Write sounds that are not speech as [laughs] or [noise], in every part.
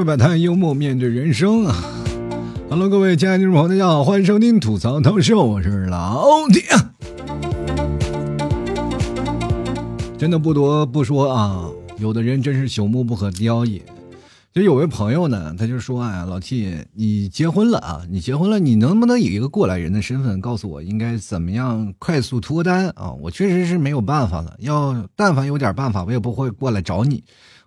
味百态，幽默面对人生啊！Hello，各位亲爱的听众朋友，大家好，欢迎收听吐槽涛秀，我是老铁。真的不多不说啊，有的人真是朽木不可雕也。就有位朋友呢，他就说：“啊，老 T，你结婚了啊？你结婚了，你能不能以一个过来人的身份告诉我，应该怎么样快速脱单啊？我确实是没有办法了。要但凡有点办法，我也不会过来找你。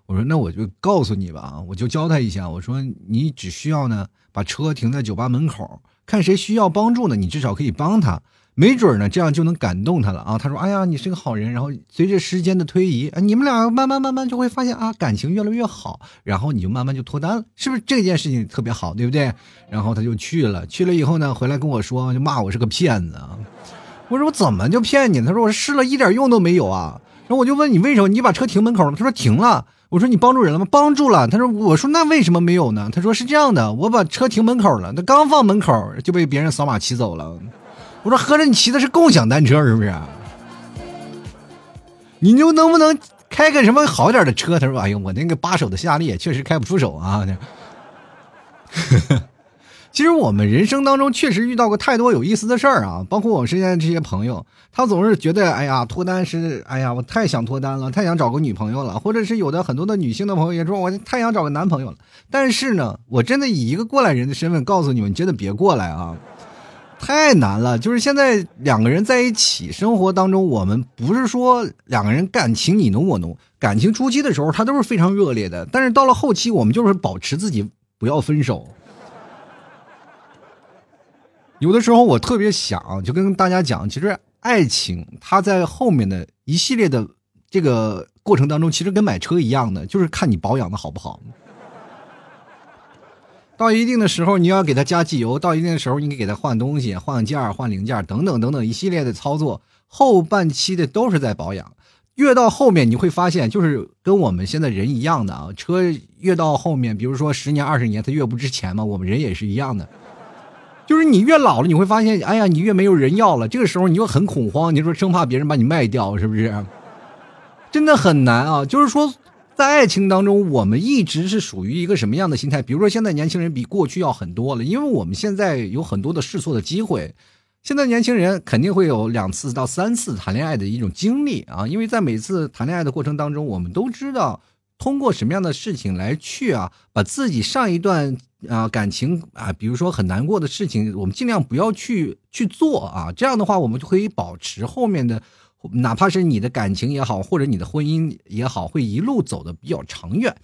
我说，那我就告诉你吧啊，我就教他一下。我说，你只需要呢，把车停在酒吧门口，看谁需要帮助呢，你至少可以帮他。”没准呢，这样就能感动他了啊！他说：“哎呀，你是个好人。”然后随着时间的推移，你们俩慢慢慢慢就会发现啊，感情越来越好。然后你就慢慢就脱单了，是不是这件事情特别好，对不对？然后他就去了，去了以后呢，回来跟我说，就骂我是个骗子啊！我说我怎么就骗你？他说我试了一点用都没有啊！然后我就问你为什么？你把车停门口了？他说停了。我说你帮助人了吗？帮助了。他说我说那为什么没有呢？他说是这样的，我把车停门口了，他刚放门口就被别人扫码骑走了。我说合着你骑的是共享单车是不是？你就能不能开个什么好点的车？他说：“哎呦，我那个八手的夏利确实开不出手啊。[laughs] ”其实我们人生当中确实遇到过太多有意思的事儿啊，包括我身边的这些朋友，他总是觉得：“哎呀，脱单是哎呀，我太想脱单了，太想找个女朋友了。”或者是有的很多的女性的朋友也说：“我太想找个男朋友了。”但是呢，我真的以一个过来人的身份告诉你们：，真的别过来啊！太难了，就是现在两个人在一起生活当中，我们不是说两个人感情你侬我侬，感情初期的时候他都是非常热烈的，但是到了后期，我们就是保持自己不要分手。有的时候我特别想就跟大家讲，其实爱情它在后面的一系列的这个过程当中，其实跟买车一样的，就是看你保养的好不好。到一定的时候，你要给它加机油；到一定的时候，你给给它换东西、换件、换零件等等等等一系列的操作。后半期的都是在保养，越到后面你会发现，就是跟我们现在人一样的啊。车越到后面，比如说十年、二十年，它越不值钱嘛。我们人也是一样的，就是你越老了，你会发现，哎呀，你越没有人要了。这个时候你又很恐慌，你说生怕别人把你卖掉，是不是？真的很难啊，就是说。在爱情当中，我们一直是属于一个什么样的心态？比如说，现在年轻人比过去要很多了，因为我们现在有很多的试错的机会。现在年轻人肯定会有两次到三次谈恋爱的一种经历啊，因为在每次谈恋爱的过程当中，我们都知道通过什么样的事情来去啊，把自己上一段啊感情啊，比如说很难过的事情，我们尽量不要去去做啊，这样的话，我们就可以保持后面的。哪怕是你的感情也好，或者你的婚姻也好，会一路走的比较长远，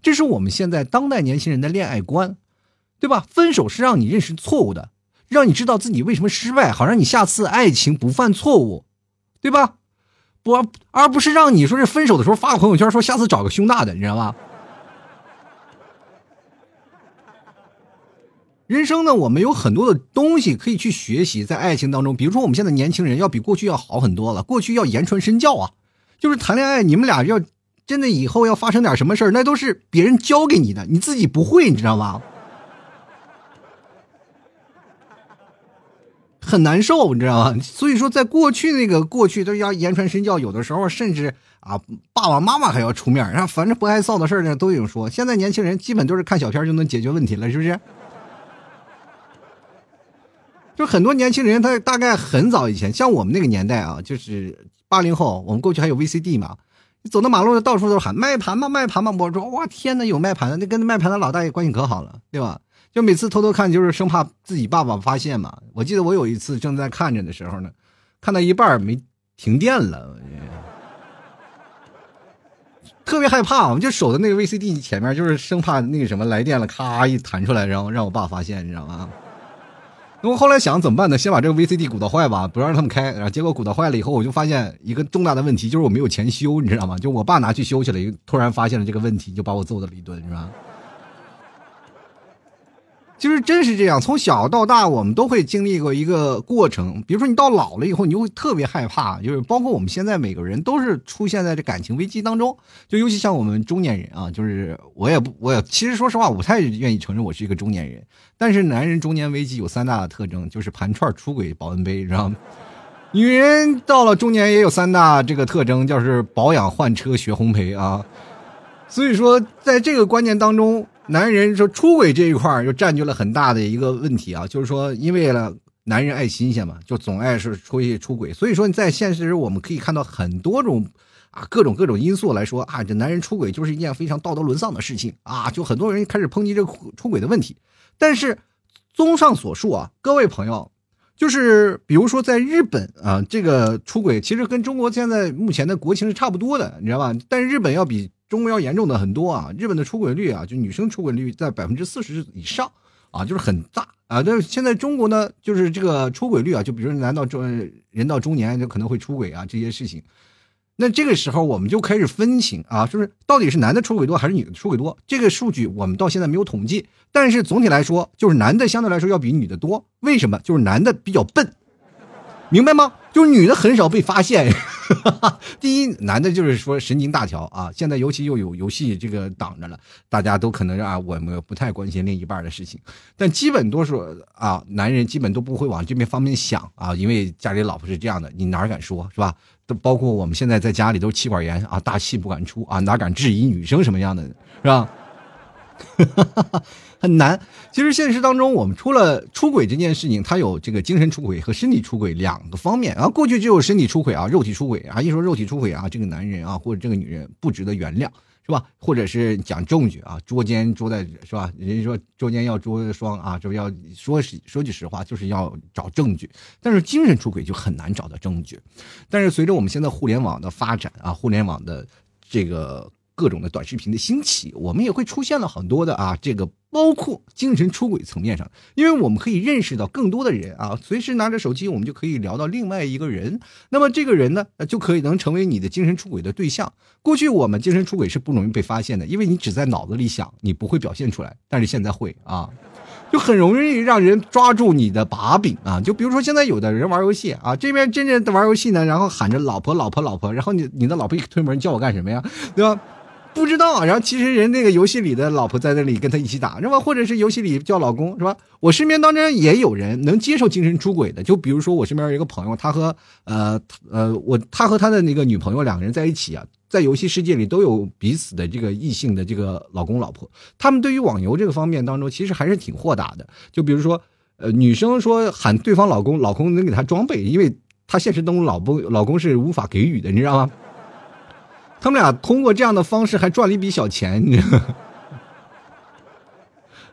这是我们现在当代年轻人的恋爱观，对吧？分手是让你认识错误的，让你知道自己为什么失败，好让你下次爱情不犯错误，对吧？不，而不是让你说是分手的时候发个朋友圈说下次找个胸大的，你知道吗？人生呢，我们有很多的东西可以去学习，在爱情当中，比如说我们现在年轻人要比过去要好很多了。过去要言传身教啊，就是谈恋爱，你们俩要真的以后要发生点什么事儿，那都是别人教给你的，你自己不会，你知道吗？很难受，你知道吗？[laughs] 所以说，在过去那个过去都要言传身教，有的时候甚至啊，爸爸妈妈还要出面，然后反正不爱臊的事儿呢都有说。现在年轻人基本都是看小片就能解决问题了，是不是？就很多年轻人，他大概很早以前，像我们那个年代啊，就是八零后，我们过去还有 VCD 嘛，走到马路上到处都喊卖盘嘛，卖盘嘛，我说哇天哪，有卖盘的，那跟卖盘的老大爷关系可好了，对吧？就每次偷偷看，就是生怕自己爸爸发现嘛。我记得我有一次正在看着的时候呢，看到一半没停电了，特别害怕，我们就守在那个 VCD 前面，就是生怕那个什么来电了，咔一弹出来，然后让我爸发现，你知道吗？那我后来想怎么办呢？先把这个 VCD 鼓捣坏吧，不让他们开。然后结果鼓捣坏了以后，我就发现一个重大的问题，就是我没有钱修，你知道吗？就我爸拿去修去了，突然发现了这个问题，就把我揍了一顿，是吧？其实真是这样，从小到大，我们都会经历过一个过程。比如说，你到老了以后，你就会特别害怕。就是包括我们现在每个人都是出现在这感情危机当中。就尤其像我们中年人啊，就是我也不，我也其实说实话，我不太愿意承认我是一个中年人。但是男人中年危机有三大特征，就是盘串、出轨、保温杯，你知道吗？女人到了中年也有三大这个特征，就是保养、换车、学烘焙啊。所以说，在这个观念当中。男人说出轨这一块就占据了很大的一个问题啊，就是说因为了男人爱新鲜嘛，就总爱是出去出轨，所以说你在现实我们可以看到很多种啊各种各种因素来说啊，这男人出轨就是一件非常道德沦丧的事情啊，就很多人开始抨击这个出轨的问题。但是综上所述啊，各位朋友。就是比如说，在日本啊，这个出轨其实跟中国现在目前的国情是差不多的，你知道吧？但是日本要比中国要严重的很多啊！日本的出轨率啊，就女生出轨率在百分之四十以上啊，就是很大啊。但是现在中国呢，就是这个出轨率啊，就比如男到中人到中年就可能会出轨啊，这些事情。那这个时候我们就开始分情啊，就是到底是男的出轨多还是女的出轨多？这个数据我们到现在没有统计，但是总体来说，就是男的相对来说要比女的多。为什么？就是男的比较笨，明白吗？就是女的很少被发现。[laughs] 第一，男的就是说神经大条啊，现在尤其又有游戏这个挡着了，大家都可能啊，我们不太关心另一半的事情。但基本多数啊，男人基本都不会往这边方面想啊，因为家里老婆是这样的，你哪敢说是吧？都包括我们现在在家里都气管炎啊，大气不敢出啊，哪敢质疑女生什么样的，是吧？哈哈哈很难。其实现实当中，我们除了出轨这件事情，它有这个精神出轨和身体出轨两个方面啊。过去只有身体出轨啊，肉体出轨啊，一说肉体出轨啊，这个男人啊或者这个女人不值得原谅。是吧？或者是讲证据啊，捉奸捉在是吧？人家说捉奸要捉双啊，这不要说实说句实话，就是要找证据。但是精神出轨就很难找到证据。但是随着我们现在互联网的发展啊，互联网的这个。各种的短视频的兴起，我们也会出现了很多的啊，这个包括精神出轨层面上，因为我们可以认识到更多的人啊，随时拿着手机，我们就可以聊到另外一个人，那么这个人呢，就可以能成为你的精神出轨的对象。过去我们精神出轨是不容易被发现的，因为你只在脑子里想，你不会表现出来，但是现在会啊，[laughs] 就很容易让人抓住你的把柄啊。就比如说现在有的人玩游戏啊，这边真正玩游戏呢，然后喊着老婆老婆老婆，然后你你的老婆一推门叫我干什么呀，对吧？不知道，然后其实人那个游戏里的老婆在那里跟他一起打，是吧？或者是游戏里叫老公，是吧？我身边当中也有人能接受精神出轨的，就比如说我身边有一个朋友，他和呃呃我他和他的那个女朋友两个人在一起啊，在游戏世界里都有彼此的这个异性的这个老公老婆，他们对于网游这个方面当中其实还是挺豁达的。就比如说，呃，女生说喊对方老公，老公能给她装备，因为她现实当中老公老公是无法给予的，你知道吗？他们俩通过这样的方式还赚了一笔小钱，你知道 [laughs]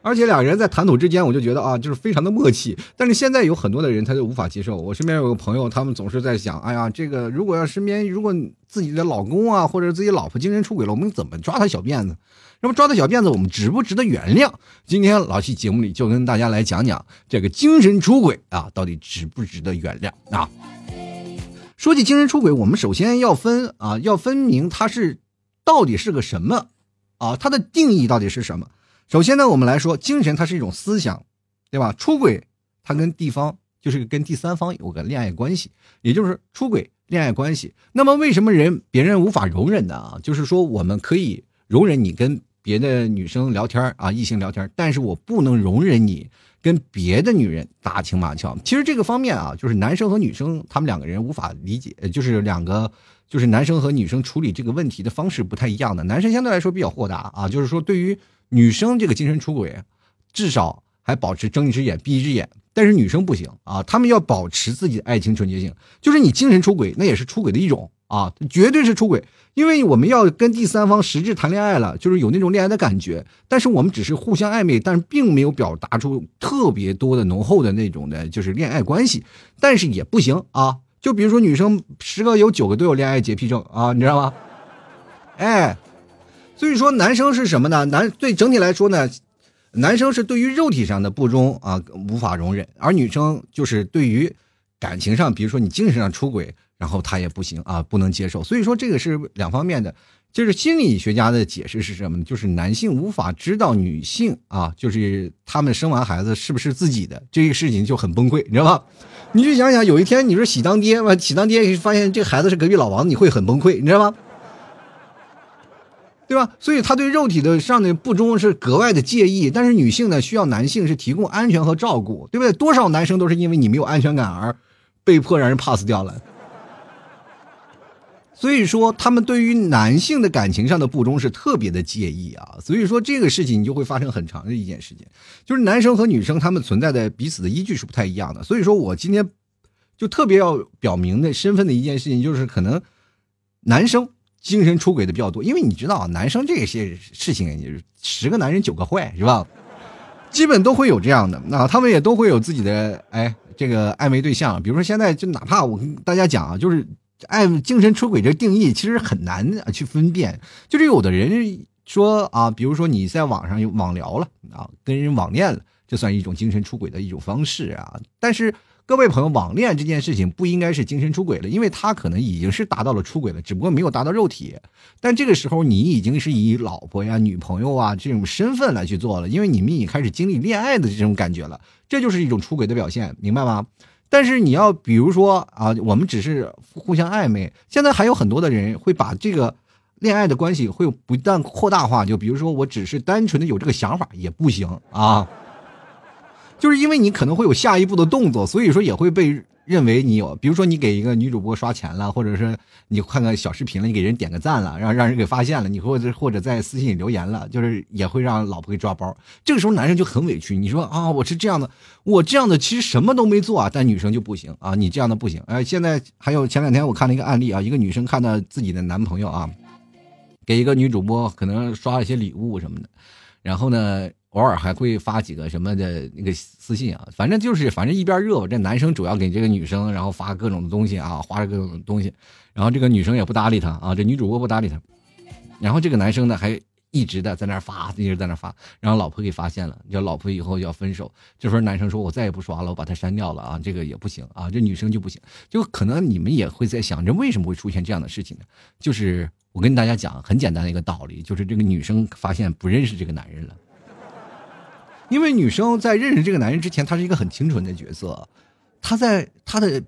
而且两人在谈吐之间，我就觉得啊，就是非常的默契。但是现在有很多的人他就无法接受。我身边有个朋友，他们总是在想，哎呀，这个如果要身边如果自己的老公啊或者自己老婆精神出轨了，我们怎么抓他小辫子？那么抓他小辫子，我们值不值得原谅？今天老七节目里就跟大家来讲讲这个精神出轨啊，到底值不值得原谅啊？说起精神出轨，我们首先要分啊，要分明它是到底是个什么啊？它的定义到底是什么？首先呢，我们来说，精神它是一种思想，对吧？出轨它跟地方就是跟第三方有个恋爱关系，也就是出轨恋爱关系。那么为什么人别人无法容忍的啊？就是说我们可以容忍你跟别的女生聊天啊，异性聊天，但是我不能容忍你。跟别的女人打情骂俏，其实这个方面啊，就是男生和女生他们两个人无法理解，就是两个就是男生和女生处理这个问题的方式不太一样的。男生相对来说比较豁达啊，就是说对于女生这个精神出轨，至少还保持睁一只眼闭一只眼，但是女生不行啊，他们要保持自己的爱情纯洁性，就是你精神出轨，那也是出轨的一种。啊，绝对是出轨，因为我们要跟第三方实质谈恋爱了，就是有那种恋爱的感觉，但是我们只是互相暧昧，但是并没有表达出特别多的浓厚的那种的，就是恋爱关系，但是也不行啊。就比如说女生十个有九个都有恋爱洁癖症啊，你知道吗？哎，所以说男生是什么呢？男对整体来说呢，男生是对于肉体上的不忠啊无法容忍，而女生就是对于感情上，比如说你精神上出轨。然后他也不行啊，不能接受，所以说这个是两方面的，就是心理学家的解释是什么呢？就是男性无法知道女性啊，就是他们生完孩子是不是自己的这个事情就很崩溃，你知道吧？你就想想，有一天你说喜当爹嘛，喜当爹发现这孩子是隔壁老王，你会很崩溃，你知道吗？对吧？所以他对肉体的上的不忠是格外的介意，但是女性呢需要男性是提供安全和照顾，对不对？多少男生都是因为你没有安全感而被迫让人 pass 掉了。所以说，他们对于男性的感情上的不忠是特别的介意啊。所以说，这个事情你就会发生很长的一件事情，就是男生和女生他们存在的彼此的依据是不太一样的。所以说我今天就特别要表明的身份的一件事情，就是可能男生精神出轨的比较多，因为你知道，男生这些事情，是十个男人九个坏，是吧？基本都会有这样的，那他们也都会有自己的哎，这个暧昧对象。比如说现在就哪怕我跟大家讲啊，就是爱精神出轨这定义其实很难去分辨。就是有的人说啊，比如说你在网上有网聊了啊，跟人网恋了，这算一种精神出轨的一种方式啊。但是。各位朋友，网恋这件事情不应该是精神出轨了，因为他可能已经是达到了出轨了，只不过没有达到肉体。但这个时候，你已经是以老婆呀、女朋友啊这种身份来去做了，因为你们已经开始经历恋爱的这种感觉了，这就是一种出轨的表现，明白吗？但是你要比如说啊，我们只是互相暧昧，现在还有很多的人会把这个恋爱的关系会不断扩大化，就比如说我只是单纯的有这个想法也不行啊。就是因为你可能会有下一步的动作，所以说也会被认为你有，比如说你给一个女主播刷钱了，或者是你看看小视频了，你给人点个赞了，让让人给发现了，你或者或者在私信里留言了，就是也会让老婆给抓包。这个时候男生就很委屈，你说啊，我是这样的，我这样的其实什么都没做啊，但女生就不行啊，你这样的不行。哎，现在还有前两天我看了一个案例啊，一个女生看到自己的男朋友啊，给一个女主播可能刷了些礼物什么的，然后呢。偶尔还会发几个什么的那个私信啊，反正就是反正一边热吧。这男生主要给这个女生，然后发各种的东西啊，花着各种东西，然后这个女生也不搭理他啊，这女主播不搭理他，然后这个男生呢还一直的在那发，一直在那发，然后老婆给发现了，叫老婆以后要分手。这时候男生说：“我再也不刷了，我把他删掉了啊，这个也不行啊。”这女生就不行，就可能你们也会在想，这为什么会出现这样的事情呢？就是我跟大家讲很简单的一个道理，就是这个女生发现不认识这个男人了。因为女生在认识这个男人之前，她是一个很清纯的角色，她在她的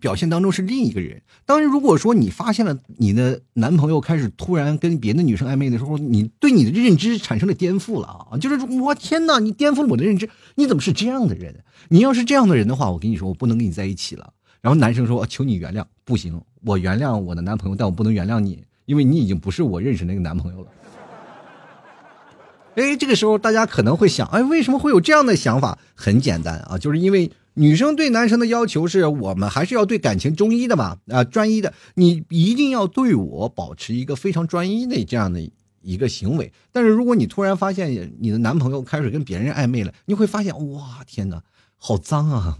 表现当中是另一个人。当然，如果说你发现了你的男朋友开始突然跟别的女生暧昧的时候，你对你的认知产生了颠覆了啊！就是我天哪，你颠覆了我的认知，你怎么是这样的人？你要是这样的人的话，我跟你说，我不能跟你在一起了。然后男生说：“求你原谅。”不行，我原谅我的男朋友，但我不能原谅你，因为你已经不是我认识那个男朋友了。哎，这个时候大家可能会想，哎，为什么会有这样的想法？很简单啊，就是因为女生对男生的要求是我们还是要对感情中医的嘛，啊，专一的，你一定要对我保持一个非常专一的这样的一个行为。但是如果你突然发现你的男朋友开始跟别人暧昧了，你会发现，哇，天哪，好脏啊！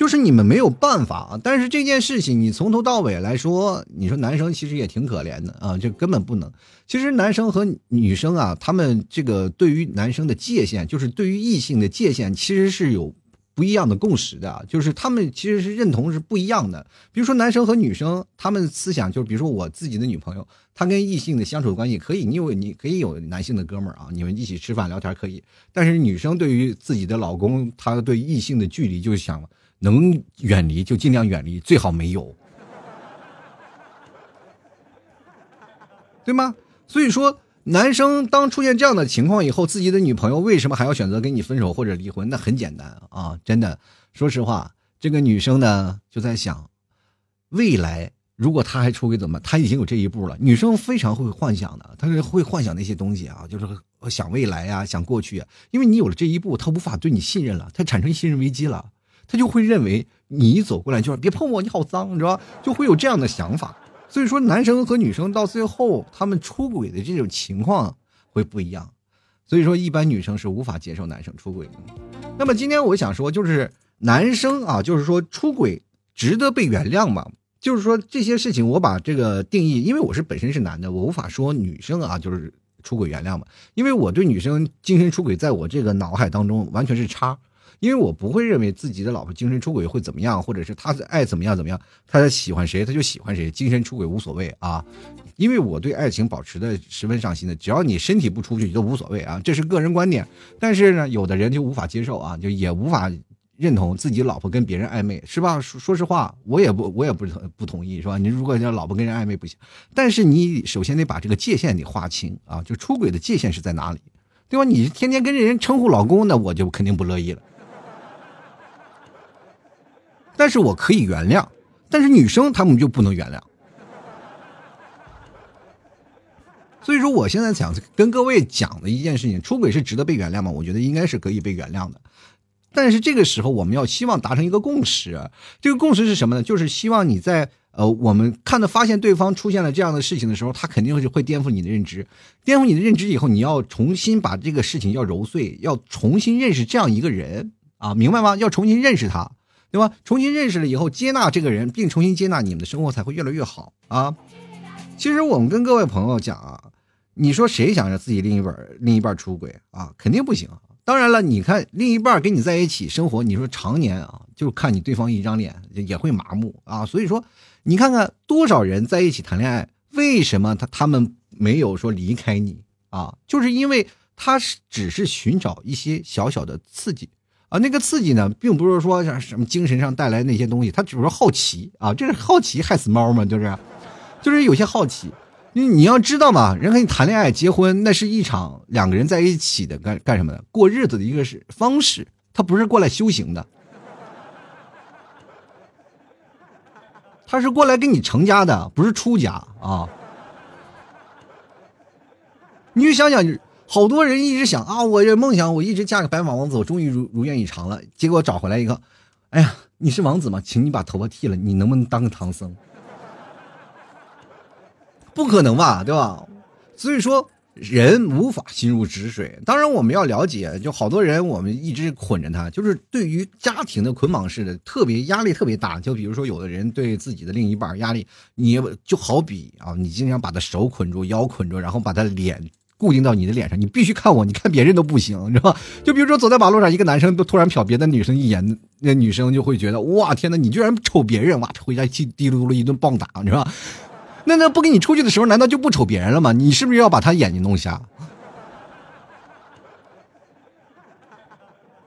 就是你们没有办法啊，但是这件事情你从头到尾来说，你说男生其实也挺可怜的啊，就根本不能。其实男生和女生啊，他们这个对于男生的界限，就是对于异性的界限，其实是有不一样的共识的，就是他们其实是认同是不一样的。比如说男生和女生，他们思想就是，比如说我自己的女朋友，她跟异性的相处关系可以，你有你可以有男性的哥们儿啊，你们一起吃饭聊天可以，但是女生对于自己的老公，她对异性的距离就想。能远离就尽量远离，最好没有，对吗？所以说，男生当出现这样的情况以后，自己的女朋友为什么还要选择跟你分手或者离婚？那很简单啊，真的，说实话，这个女生呢就在想，未来如果他还出轨怎么？他已经有这一步了。女生非常会幻想的，她是会幻想那些东西啊，就是想未来呀，想过去啊。因为你有了这一步，她无法对你信任了，她产生信任危机了。他就会认为你一走过来就是别碰我，你好脏，你知道吧？就会有这样的想法。所以说，男生和女生到最后，他们出轨的这种情况会不一样。所以说，一般女生是无法接受男生出轨的。那么今天我想说，就是男生啊，就是说出轨值得被原谅吗？就是说这些事情，我把这个定义，因为我是本身是男的，我无法说女生啊就是出轨原谅嘛。因为我对女生精神出轨，在我这个脑海当中完全是叉。因为我不会认为自己的老婆精神出轨会怎么样，或者是他爱怎么样怎么样，他喜欢谁他就喜欢谁，精神出轨无所谓啊。因为我对爱情保持的十分上心的，只要你身体不出去都无所谓啊，这是个人观点。但是呢，有的人就无法接受啊，就也无法认同自己老婆跟别人暧昧，是吧？说实话，我也不我也不不同意，是吧？你如果要老婆跟人暧昧不行，但是你首先得把这个界限得划清啊，就出轨的界限是在哪里，对吧？你天天跟人称呼老公，那我就肯定不乐意了。但是我可以原谅，但是女生她们就不能原谅。所以说，我现在想跟各位讲的一件事情，出轨是值得被原谅吗？我觉得应该是可以被原谅的。但是这个时候，我们要希望达成一个共识。这个共识是什么呢？就是希望你在呃，我们看到发现对方出现了这样的事情的时候，他肯定是会颠覆你的认知。颠覆你的认知以后，你要重新把这个事情要揉碎，要重新认识这样一个人啊，明白吗？要重新认识他，对吧？重新认识了以后，接纳这个人，并重新接纳你们的生活才会越来越好啊。其实我们跟各位朋友讲啊，你说谁想让自己另一半另一半出轨啊？肯定不行。当然了，你看另一半跟你在一起生活，你说常年啊，就看你对方一张脸也会麻木啊。所以说，你看看多少人在一起谈恋爱，为什么他他们没有说离开你啊？就是因为他是只是寻找一些小小的刺激啊。那个刺激呢，并不是说像什么精神上带来那些东西，他只是好奇啊。这是好奇害死猫嘛，就是。就是有些好奇，你你要知道嘛，人和你谈恋爱、结婚，那是一场两个人在一起的干干什么的？过日子的一个是方式，他不是过来修行的，他是过来跟你成家的，不是出家啊。你就想想，好多人一直想啊，我这梦想，我一直嫁给白马王子，我终于如如愿以偿了。结果找回来一个，哎呀，你是王子吗？请你把头发剃了，你能不能当个唐僧？不可能吧，对吧？所以说人无法心如止水。当然，我们要了解，就好多人我们一直捆着他，就是对于家庭的捆绑式的，特别压力特别大。就比如说，有的人对自己的另一半压力，你就好比啊，你经常把他手捆住、腰捆住，然后把他脸固定到你的脸上，你必须看我，你看别人都不行，你知道吧？[laughs] 就比如说走在马路上，一个男生都突然瞟别的女生一眼，那女生就会觉得哇，天哪，你居然瞅别人，哇，回家气滴噜噜一顿棒打，你知道吧？[laughs] 那那不跟你出去的时候，难道就不瞅别人了吗？你是不是要把他眼睛弄瞎？[laughs]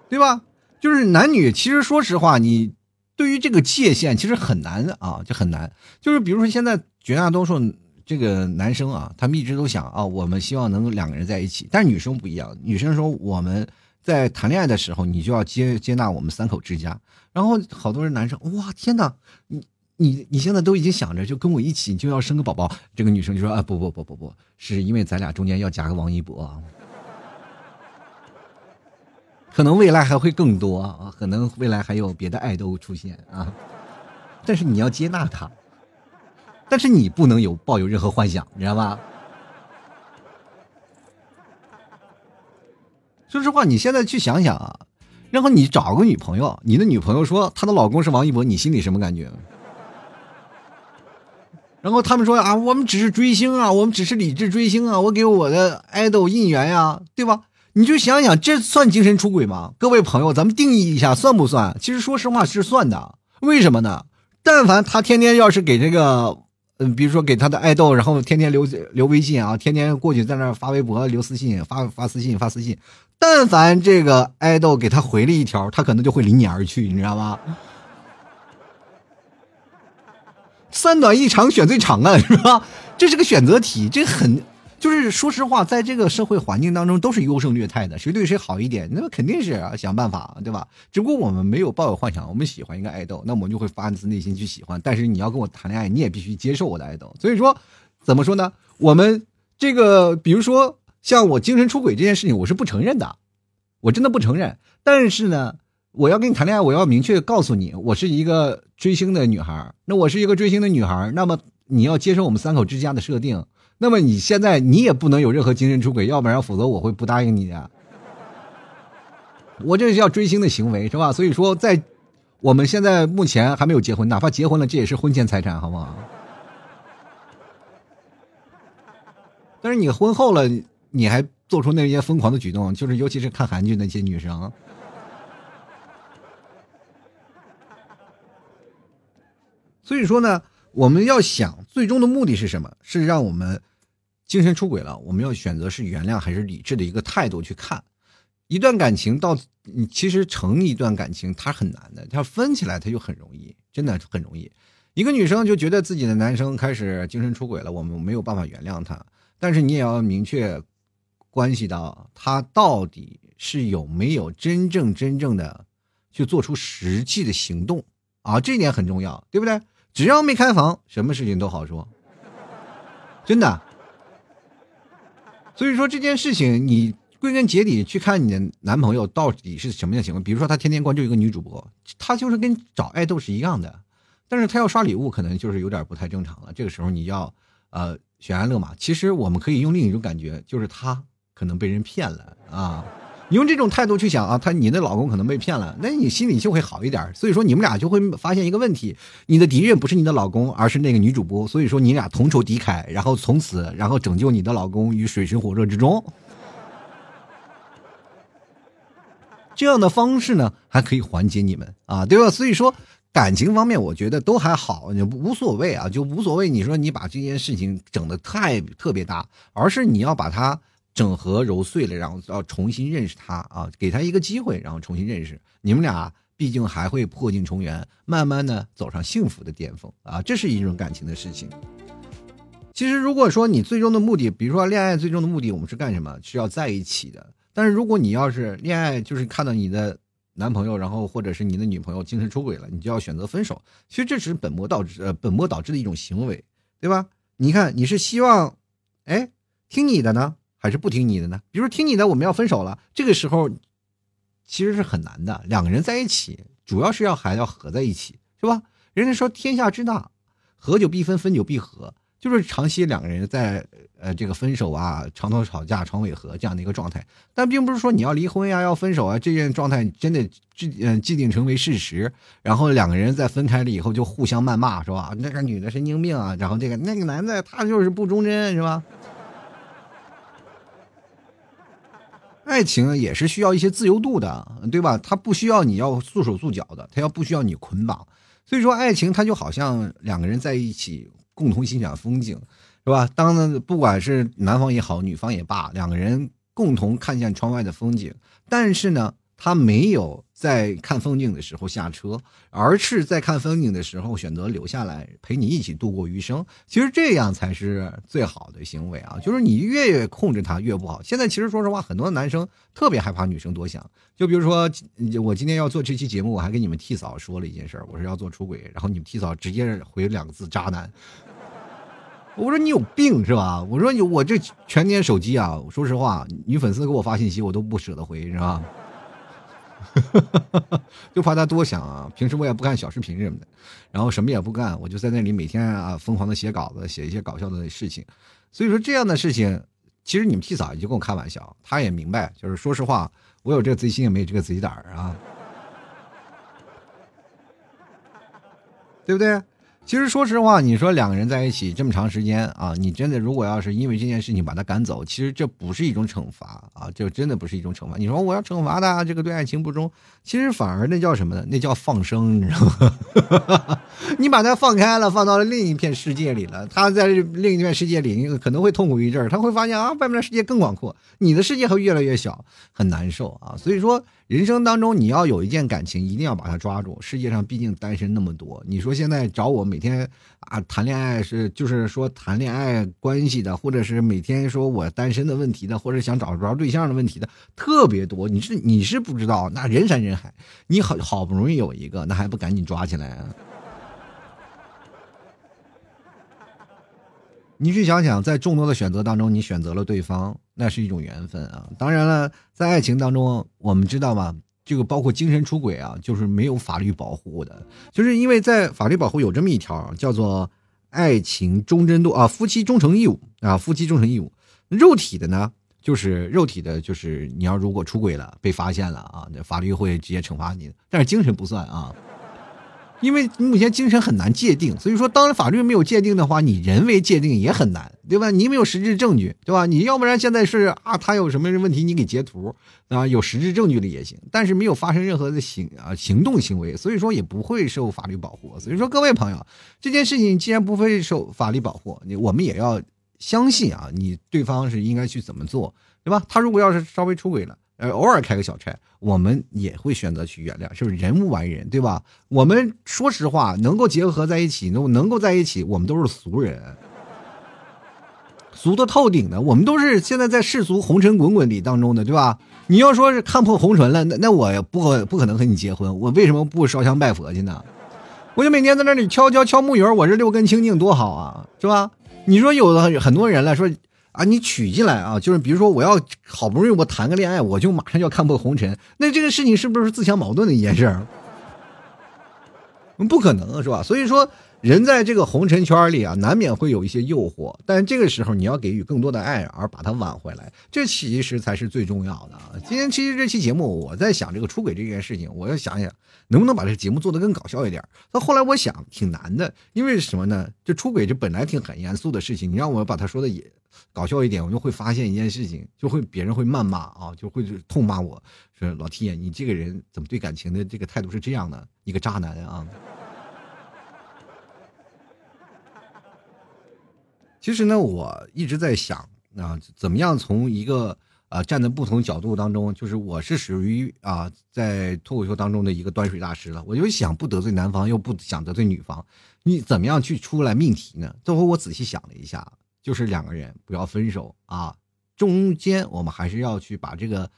对吧？就是男女，其实说实话，你对于这个界限其实很难啊，就很难。就是比如说现在绝大多数这个男生啊，他们一直都想啊，我们希望能两个人在一起。但是女生不一样，女生说我们在谈恋爱的时候，你就要接接纳我们三口之家。然后好多人男生，哇，天哪，你。你你现在都已经想着就跟我一起就要生个宝宝，这个女生就说啊不不不不不，是因为咱俩中间要加个王一博，可能未来还会更多啊，可能未来还有别的爱豆出现啊，但是你要接纳他，但是你不能有抱有任何幻想，你知道吧？[laughs] 说实话，你现在去想想啊，然后你找个女朋友，你的女朋友说她的老公是王一博，你心里什么感觉？然后他们说啊，我们只是追星啊，我们只是理智追星啊，我给我的爱豆应援呀，对吧？你就想想，这算精神出轨吗？各位朋友，咱们定义一下，算不算？其实说实话是算的，为什么呢？但凡他天天要是给这个，比如说给他的爱豆，然后天天留留微信啊，天天过去在那发微博、留私信、发发私信、发私信，但凡这个爱豆给他回了一条，他可能就会离你而去，你知道吗？三短一长选最长啊，是吧？这是个选择题，这很就是说实话，在这个社会环境当中，都是优胜劣汰的，谁对谁好一点，那肯定是想办法，对吧？只不过我们没有抱有幻想，我们喜欢一个爱豆，那我们就会发自内心去喜欢。但是你要跟我谈恋爱，你也必须接受我的爱豆。所以说，怎么说呢？我们这个，比如说像我精神出轨这件事情，我是不承认的，我真的不承认。但是呢。我要跟你谈恋爱，我要明确告诉你，我是一个追星的女孩。那我是一个追星的女孩，那么你要接受我们三口之家的设定。那么你现在你也不能有任何精神出轨，要不然否则我会不答应你的。我这是叫追星的行为，是吧？所以说，在我们现在目前还没有结婚，哪怕结婚了，这也是婚前财产，好不好？但是你婚后了，你还做出那些疯狂的举动，就是尤其是看韩剧那些女生。所以说呢，我们要想最终的目的是什么？是让我们精神出轨了，我们要选择是原谅还是理智的一个态度去看一段感情。到你其实成一段感情，它很难的，它分起来它就很容易，真的很容易。一个女生就觉得自己的男生开始精神出轨了，我们没有办法原谅他。但是你也要明确关系到他到底是有没有真正真正的去做出实际的行动啊，这点很重要，对不对？只要没开房，什么事情都好说，真的。所以说这件事情，你归根结底去看你的男朋友到底是什么样的情况。比如说他天天关注一个女主播，他就是跟找爱豆是一样的，但是他要刷礼物，可能就是有点不太正常了。这个时候你要呃悬崖勒马。其实我们可以用另一种感觉，就是他可能被人骗了啊。你用这种态度去想啊，他你的老公可能被骗了，那你心里就会好一点。所以说你们俩就会发现一个问题：你的敌人不是你的老公，而是那个女主播。所以说你俩同仇敌忾，然后从此然后拯救你的老公于水深火热之中。这样的方式呢，还可以缓解你们啊，对吧？所以说感情方面，我觉得都还好，就无所谓啊，就无所谓。你说你把这件事情整的太特别大，而是你要把它。整合揉碎了，然后要重新认识他啊，给他一个机会，然后重新认识你们俩，毕竟还会破镜重圆，慢慢的走上幸福的巅峰啊，这是一种感情的事情。其实如果说你最终的目的，比如说恋爱最终的目的，我们是干什么？是要在一起的。但是如果你要是恋爱，就是看到你的男朋友，然后或者是你的女朋友精神出轨了，你就要选择分手。其实这是本末倒置，呃，本末倒置的一种行为，对吧？你看你是希望，哎，听你的呢？还是不听你的呢？比如听你的，我们要分手了，这个时候其实是很难的。两个人在一起，主要是要还要合在一起，是吧？人家说天下之大，合久必分，分久必合，就是长期两个人在呃这个分手啊，长途吵架，床尾和这样的一个状态。但并不是说你要离婚呀，要分手啊，这件状态真的既嗯既定成为事实。然后两个人在分开了以后就互相谩骂，是吧？那个女的神经病啊，然后这个那个男的他就是不忠贞，是吧？爱情也是需要一些自由度的，对吧？它不需要你要束手束脚的，它要不需要你捆绑。所以说，爱情它就好像两个人在一起共同欣赏风景，是吧？当不管是男方也好，女方也罢，两个人共同看向窗外的风景，但是呢。他没有在看风景的时候下车，而是在看风景的时候选择留下来陪你一起度过余生。其实这样才是最好的行为啊！就是你越控制他越不好。现在其实说实话，很多男生特别害怕女生多想。就比如说，我今天要做这期节目，我还跟你们替嫂说了一件事，我说要做出轨，然后你们替嫂直接回两个字：渣男。我说你有病是吧？我说你我这全年手机啊，说实话，女粉丝给我发信息我都不舍得回，是吧？[laughs] 就怕他多想啊！平时我也不看小视频什么的，然后什么也不干，我就在那里每天啊疯狂的写稿子，写一些搞笑的事情。所以说这样的事情，其实你们替嫂也就跟我开玩笑，他也明白，就是说实话，我有这个贼心也没有这个贼胆儿啊，[laughs] 对不对？其实说实话，你说两个人在一起这么长时间啊，你真的如果要是因为这件事情把他赶走，其实这不是一种惩罚啊，这真的不是一种惩罚。你说我要惩罚他，这个对爱情不忠，其实反而那叫什么呢？那叫放生，你知道吗？[laughs] 你把他放开了，放到了另一片世界里了，他在另一片世界里可能会痛苦一阵儿他会发现啊，外面的世界更广阔，你的世界会越来越小，很难受啊。所以说。人生当中，你要有一件感情，一定要把它抓住。世界上毕竟单身那么多，你说现在找我每天啊谈恋爱是就是说谈恋爱关系的，或者是每天说我单身的问题的，或者想找不着对象的问题的特别多。你是你是不知道，那人山人海，你好好不容易有一个，那还不赶紧抓起来啊？你去想想，在众多的选择当中，你选择了对方，那是一种缘分啊。当然了，在爱情当中，我们知道吗？这个包括精神出轨啊，就是没有法律保护的，就是因为在法律保护有这么一条，叫做爱情忠贞度啊，夫妻忠诚义务啊，夫妻忠诚义务。肉体的呢，就是肉体的，就是你要如果出轨了，被发现了啊，那法律会直接惩罚你，但是精神不算啊。因为目前精神很难界定，所以说，当法律没有界定的话，你人为界定也很难，对吧？你没有实质证据，对吧？你要不然现在是啊，他有什么问题，你给截图啊，有实质证据的也行，但是没有发生任何的行啊行动行为，所以说也不会受法律保护。所以说，各位朋友，这件事情既然不会受法律保护，你我们也要相信啊，你对方是应该去怎么做，对吧？他如果要是稍微出轨了。呃，偶尔开个小差，我们也会选择去原谅，是不是？人无完人，对吧？我们说实话，能够结合在一起，能能够在一起，我们都是俗人，俗的透顶的。我们都是现在在世俗红尘滚滚里当中的，对吧？你要说是看破红尘了，那那我不可不可能和你结婚，我为什么不烧香拜佛去呢？我就每天在那里敲敲敲木鱼我这六根清净多好啊，是吧？你说有的很多人来说啊，你娶进来啊，就是比如说我要好不容易我谈个恋爱，我就马上就要看破红尘，那这个事情是不是自相矛盾的一件事儿？[laughs] 不可能是吧？所以说。人在这个红尘圈里啊，难免会有一些诱惑，但这个时候你要给予更多的爱，而把它挽回来，这其实才是最重要的啊。今天其实这期节目，我在想这个出轨这件事情，我要想想能不能把这节目做得更搞笑一点。到后来我想挺难的，因为什么呢？这出轨这本来挺很严肃的事情，你让我把它说的也搞笑一点，我就会发现一件事情，就会别人会谩骂啊，就会痛骂我说老 T 你这个人怎么对感情的这个态度是这样的？一个渣男啊！其实呢，我一直在想啊，怎么样从一个啊站在不同角度当中，就是我是属于啊在脱口秀当中的一个端水大师了。我就想不得罪男方，又不想得罪女方，你怎么样去出来命题呢？最后我仔细想了一下，就是两个人不要分手啊，中间我们还是要去把这个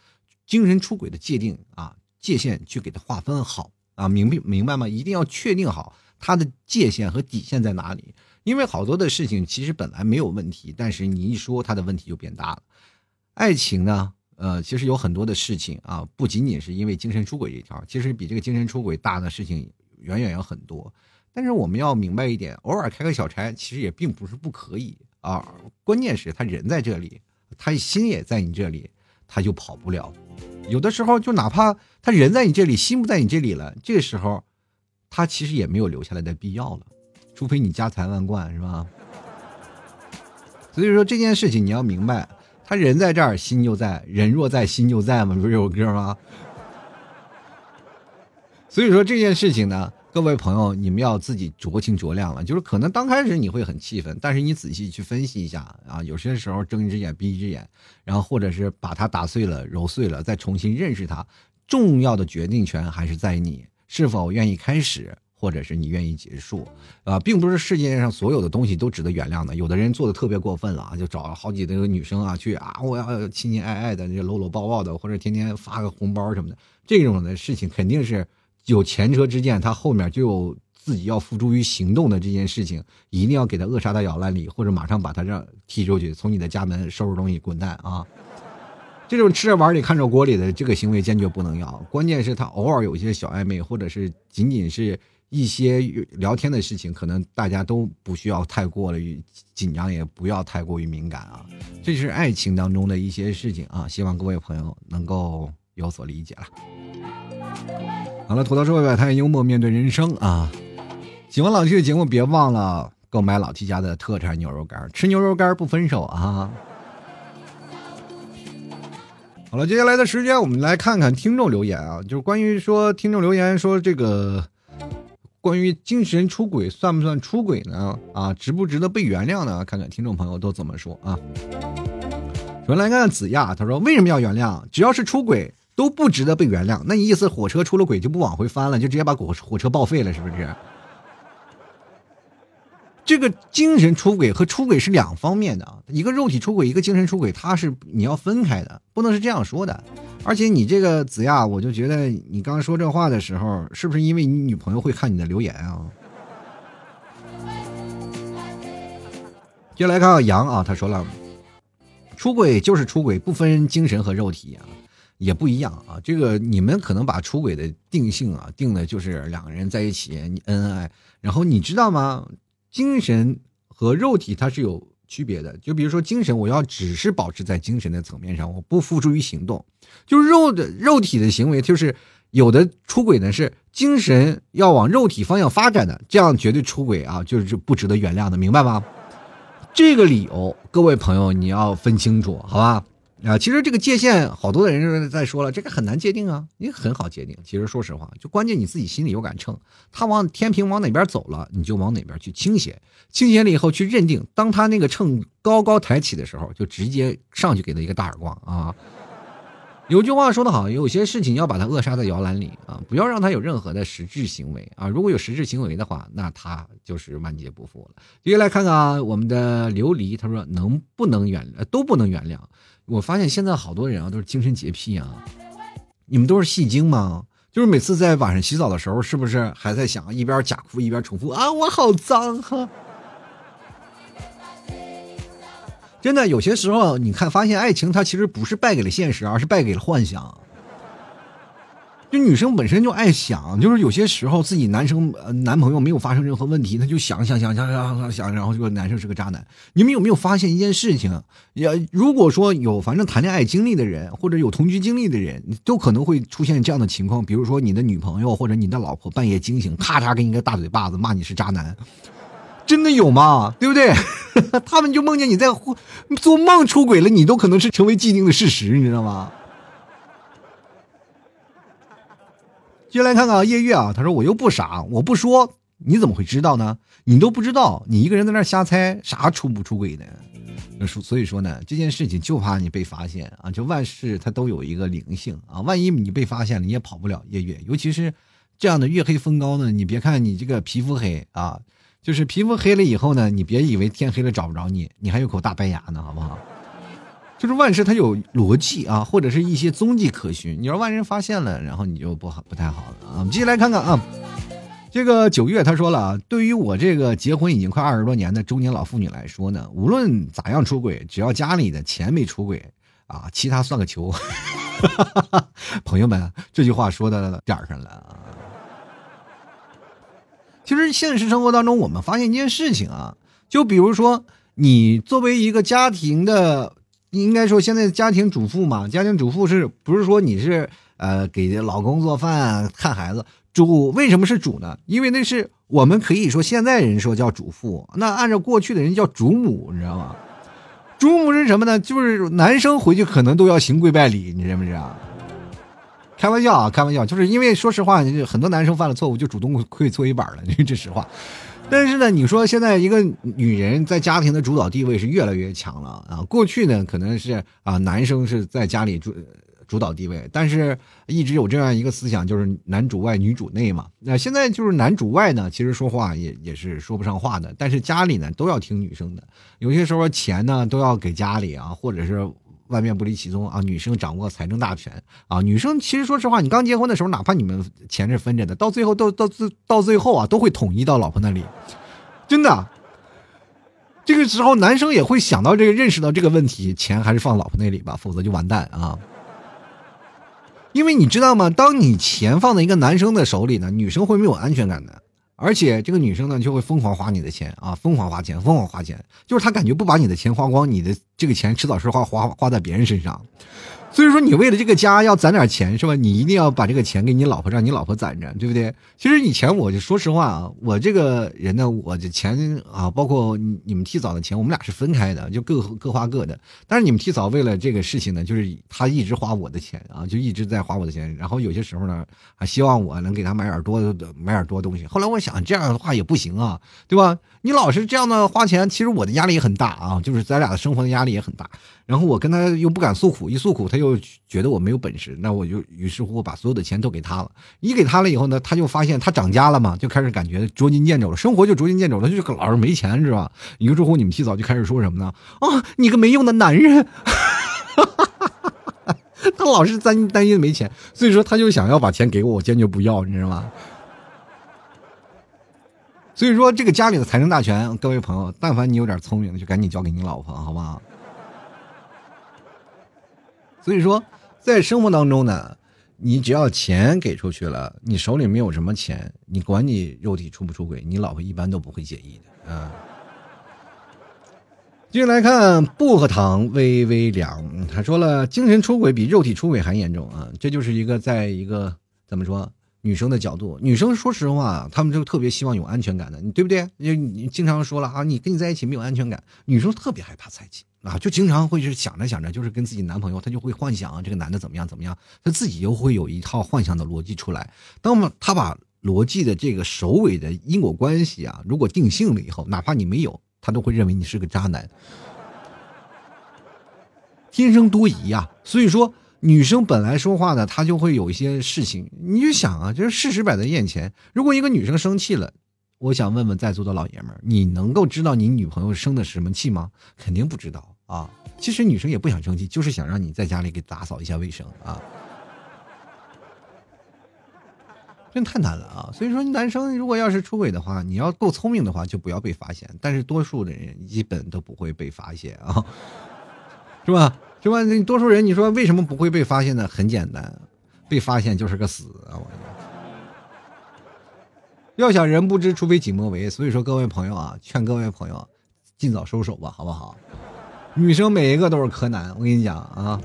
精神出轨的界定啊界限去给它划分好啊，明白明白吗？一定要确定好它的界限和底线在哪里。因为好多的事情其实本来没有问题，但是你一说，他的问题就变大了。爱情呢，呃，其实有很多的事情啊，不仅仅是因为精神出轨这条，其实比这个精神出轨大的事情远远有很多。但是我们要明白一点，偶尔开个小差，其实也并不是不可以啊。关键是他人在这里，他心也在你这里，他就跑不了。有的时候，就哪怕他人在你这里，心不在你这里了，这个时候，他其实也没有留下来的必要了。除非你家财万贯，是吧？所以说这件事情你要明白，他人在这儿，心就在；人若在，心就在嘛，不是有歌吗？[laughs] 所以说这件事情呢，各位朋友，你们要自己酌情酌量了。就是可能刚开始你会很气愤，但是你仔细去分析一下啊，有些时候睁一只眼闭一只眼，然后或者是把它打碎了、揉碎了，再重新认识它。重要的决定权还是在你是否愿意开始。或者是你愿意结束，啊，并不是世界上所有的东西都值得原谅的。有的人做的特别过分了啊，就找了好几个女生啊去啊，我要亲亲爱爱的，搂搂抱抱的，或者天天发个红包什么的，这种的事情肯定是有前车之鉴，他后面就有自己要付诸于行动的这件事情，一定要给他扼杀在摇篮里，或者马上把他让踢出去，从你的家门收拾东西滚蛋啊！这种吃着碗里看着锅里的这个行为坚决不能要。关键是他偶尔有一些小暧昧，或者是仅仅是。一些聊天的事情，可能大家都不需要太过于紧张，也不要太过于敏感啊。这是爱情当中的一些事情啊，希望各位朋友能够有所理解了。好了，吐槽社会百态，幽默面对人生啊。喜欢老 T 的节目，别忘了购买老 T 家的特产牛肉干，吃牛肉干不分手啊。好了，接下来的时间我们来看看听众留言啊，就是关于说听众留言说这个。关于精神出轨算不算出轨呢？啊，值不值得被原谅呢？看看听众朋友都怎么说啊。首先来看看子亚，他说为什么要原谅？只要是出轨都不值得被原谅。那你意思火车出了轨就不往回翻了，就直接把火火车报废了，是不是？这个精神出轨和出轨是两方面的啊，一个肉体出轨，一个精神出轨，它是你要分开的，不能是这样说的。而且你这个子亚，我就觉得你刚说这话的时候，是不是因为你女朋友会看你的留言啊？接来看看杨啊，他说了，出轨就是出轨，不分精神和肉体啊，也不一样啊。这个你们可能把出轨的定性啊定的就是两个人在一起你恩恩爱，然后你知道吗？精神和肉体它是有。区别的，就比如说精神，我要只是保持在精神的层面上，我不付诸于行动，就肉的肉体的行为，就是有的出轨呢是精神要往肉体方向发展的，这样绝对出轨啊，就是不值得原谅的，明白吗？这个理由，各位朋友你要分清楚，好吧？啊，其实这个界限，好多的人在说了，这个很难界定啊，你很好界定。其实说实话，就关键你自己心里有杆秤，他往天平往哪边走了，你就往哪边去倾斜。倾斜了以后去认定，当他那个秤高高抬起的时候，就直接上去给他一个大耳光啊。有句话说得好，有些事情要把它扼杀在摇篮里啊，不要让他有任何的实质行为啊。如果有实质行为的话，那他就是万劫不复了。接下来看看啊我们的琉璃，他说能不能原都不能原谅。我发现现在好多人啊都是精神洁癖啊，你们都是戏精吗？就是每次在晚上洗澡的时候，是不是还在想一边假哭一边重复啊，我好脏哈。真的，有些时候你看，发现爱情它其实不是败给了现实，而是败给了幻想。就女生本身就爱想，就是有些时候自己男生男朋友没有发生任何问题，她就想想想想想想想，然后这个男生是个渣男。你们有没有发现一件事情？也如果说有反正谈恋爱经历的人，或者有同居经历的人，都可能会出现这样的情况。比如说你的女朋友或者你的老婆半夜惊醒，咔嚓给你个大嘴巴子，骂你是渣男。真的有吗？对不对？[laughs] 他们就梦见你在做梦出轨了，你都可能是成为既定的事实，你知道吗？接来看看啊，夜月啊，他说我又不傻，我不说，你怎么会知道呢？你都不知道，你一个人在那瞎猜，啥出不出轨的？说所以说呢，这件事情就怕你被发现啊，就万事它都有一个灵性啊，万一你被发现了，你也跑不了夜月，尤其是这样的月黑风高呢，你别看你这个皮肤黑啊。就是皮肤黑了以后呢，你别以为天黑了找不着你，你还有口大白牙呢，好不好？就是万事它有逻辑啊，或者是一些踪迹可循。你要万人发现了，然后你就不好不太好了啊。我们继续来看看啊，这个九月他说了啊，对于我这个结婚已经快二十多年的中年老妇女来说呢，无论咋样出轨，只要家里的钱没出轨啊，其他算个球。[laughs] 朋友们，这句话说到点儿上了啊。其实现实生活当中，我们发现一件事情啊，就比如说，你作为一个家庭的，应该说现在家庭主妇嘛，家庭主妇是不是说你是呃给老公做饭、看孩子？主为什么是主呢？因为那是我们可以说现在人说叫主妇，那按照过去的人叫主母，你知道吗？主母是什么呢？就是男生回去可能都要行跪拜礼，你知不知道？开玩笑啊，开玩笑，就是因为说实话，很多男生犯了错误就主动跪搓衣板了，[laughs] 这实话。但是呢，你说现在一个女人在家庭的主导地位是越来越强了啊。过去呢，可能是啊男生是在家里主主导地位，但是一直有这样一个思想，就是男主外女主内嘛。那现在就是男主外呢，其实说话也也是说不上话的，但是家里呢都要听女生的，有些时候钱呢都要给家里啊，或者是。万变不离其宗啊！女生掌握财政大权啊！女生其实说实话，你刚结婚的时候，哪怕你们钱是分着的，到最后到到最到最后啊，都会统一到老婆那里。真的，这个时候男生也会想到这个，认识到这个问题，钱还是放老婆那里吧，否则就完蛋啊！因为你知道吗？当你钱放在一个男生的手里呢，女生会没有安全感的。而且这个女生呢，就会疯狂花你的钱啊，疯狂花钱，疯狂花钱，就是她感觉不把你的钱花光，你的这个钱迟早是花花花在别人身上。所以说，你为了这个家要攒点钱是吧？你一定要把这个钱给你老婆，让你老婆攒着，对不对？其实以前我就说实话啊，我这个人呢，我的钱啊，包括你们替嫂的钱，我们俩是分开的，就各各花各的。但是你们替嫂为了这个事情呢，就是他一直花我的钱啊，就一直在花我的钱。然后有些时候呢，还希望我能给他买点多的，买点多东西。后来我想，这样的话也不行啊，对吧？你老是这样的花钱，其实我的压力也很大啊，就是咱俩的生活的压力也很大。然后我跟他又不敢诉苦，一诉苦他又觉得我没有本事，那我就于是乎我把所有的钱都给他了。一给他了以后呢，他就发现他涨价了嘛，就开始感觉捉襟见肘了，生活就捉襟见肘了，就老是没钱，是吧？于是乎你们提早就开始说什么呢？啊，你个没用的男人！[laughs] 他老是担担心没钱，所以说他就想要把钱给我，我坚决不要，你知道吗？所以说这个家里的财政大权，各位朋友，但凡你有点聪明的，就赶紧交给你老婆，好不好？所以说，在生活当中呢，你只要钱给出去了，你手里没有什么钱，你管你肉体出不出轨，你老婆一般都不会介意的啊。继续来看薄荷糖微微凉，他说了，精神出轨比肉体出轨还严重啊！这就是一个在一个怎么说女生的角度，女生说实话，她们就特别希望有安全感的，你对不对？你你经常说了啊，你跟你在一起没有安全感，女生特别害怕在一起。啊，就经常会是想着想着，就是跟自己男朋友，她就会幻想这个男的怎么样怎么样，她自己又会有一套幻想的逻辑出来。当她把逻辑的这个首尾的因果关系啊，如果定性了以后，哪怕你没有，她都会认为你是个渣男。天生多疑呀，所以说女生本来说话呢，她就会有一些事情，你就想啊，就是事实摆在眼前，如果一个女生生气了。我想问问在座的老爷们儿，你能够知道你女朋友生的什么气吗？肯定不知道啊。其实女生也不想生气，就是想让你在家里给打扫一下卫生啊。真太难了啊！所以说，男生如果要是出轨的话，你要够聪明的话，就不要被发现。但是多数的人基本都不会被发现啊，[laughs] 是吧？是吧？多数人，你说为什么不会被发现呢？很简单，被发现就是个死啊！我要想人不知，除非己莫为。所以说，各位朋友啊，劝各位朋友尽早收手吧，好不好？女生每一个都是柯南，我跟你讲啊。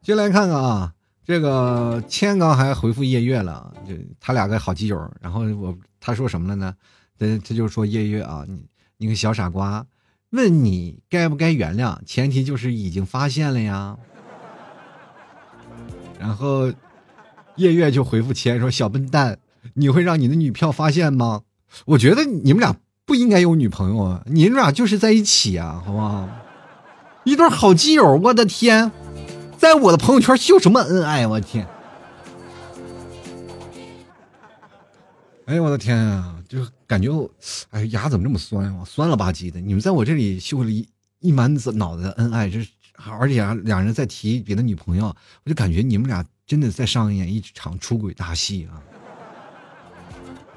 进来看看啊，这个千刚还回复夜月了，就他俩个好基友。然后我他说什么了呢？他他就说夜月啊，你你个小傻瓜，问你该不该原谅，前提就是已经发现了呀。然后夜月就回复千说：“小笨蛋，你会让你的女票发现吗？我觉得你们俩不应该有女朋友啊，你们俩就是在一起啊，好不好？一对好基友，我的天！”在我的朋友圈秀什么恩爱？我天！哎呀，我的天啊！就感觉，哎，牙怎么这么酸啊？酸了吧唧的。你们在我这里秀了一一满子脑子的恩爱，这而且啊，两人在提别的女朋友，我就感觉你们俩真的在上演一场出轨大戏啊！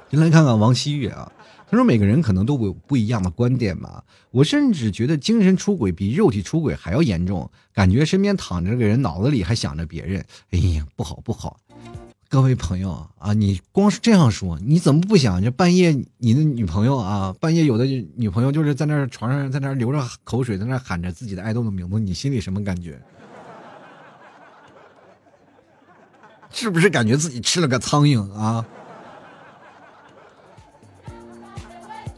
先来看看王希月啊。他说：“每个人可能都有不一样的观点嘛。我甚至觉得精神出轨比肉体出轨还要严重，感觉身边躺着个人，脑子里还想着别人。哎呀，不好不好！各位朋友啊，你光是这样说，你怎么不想？着半夜你的女朋友啊，半夜有的女朋友就是在那床上，在那流着口水，在那喊着自己的爱豆的名字，你心里什么感觉？是不是感觉自己吃了个苍蝇啊？”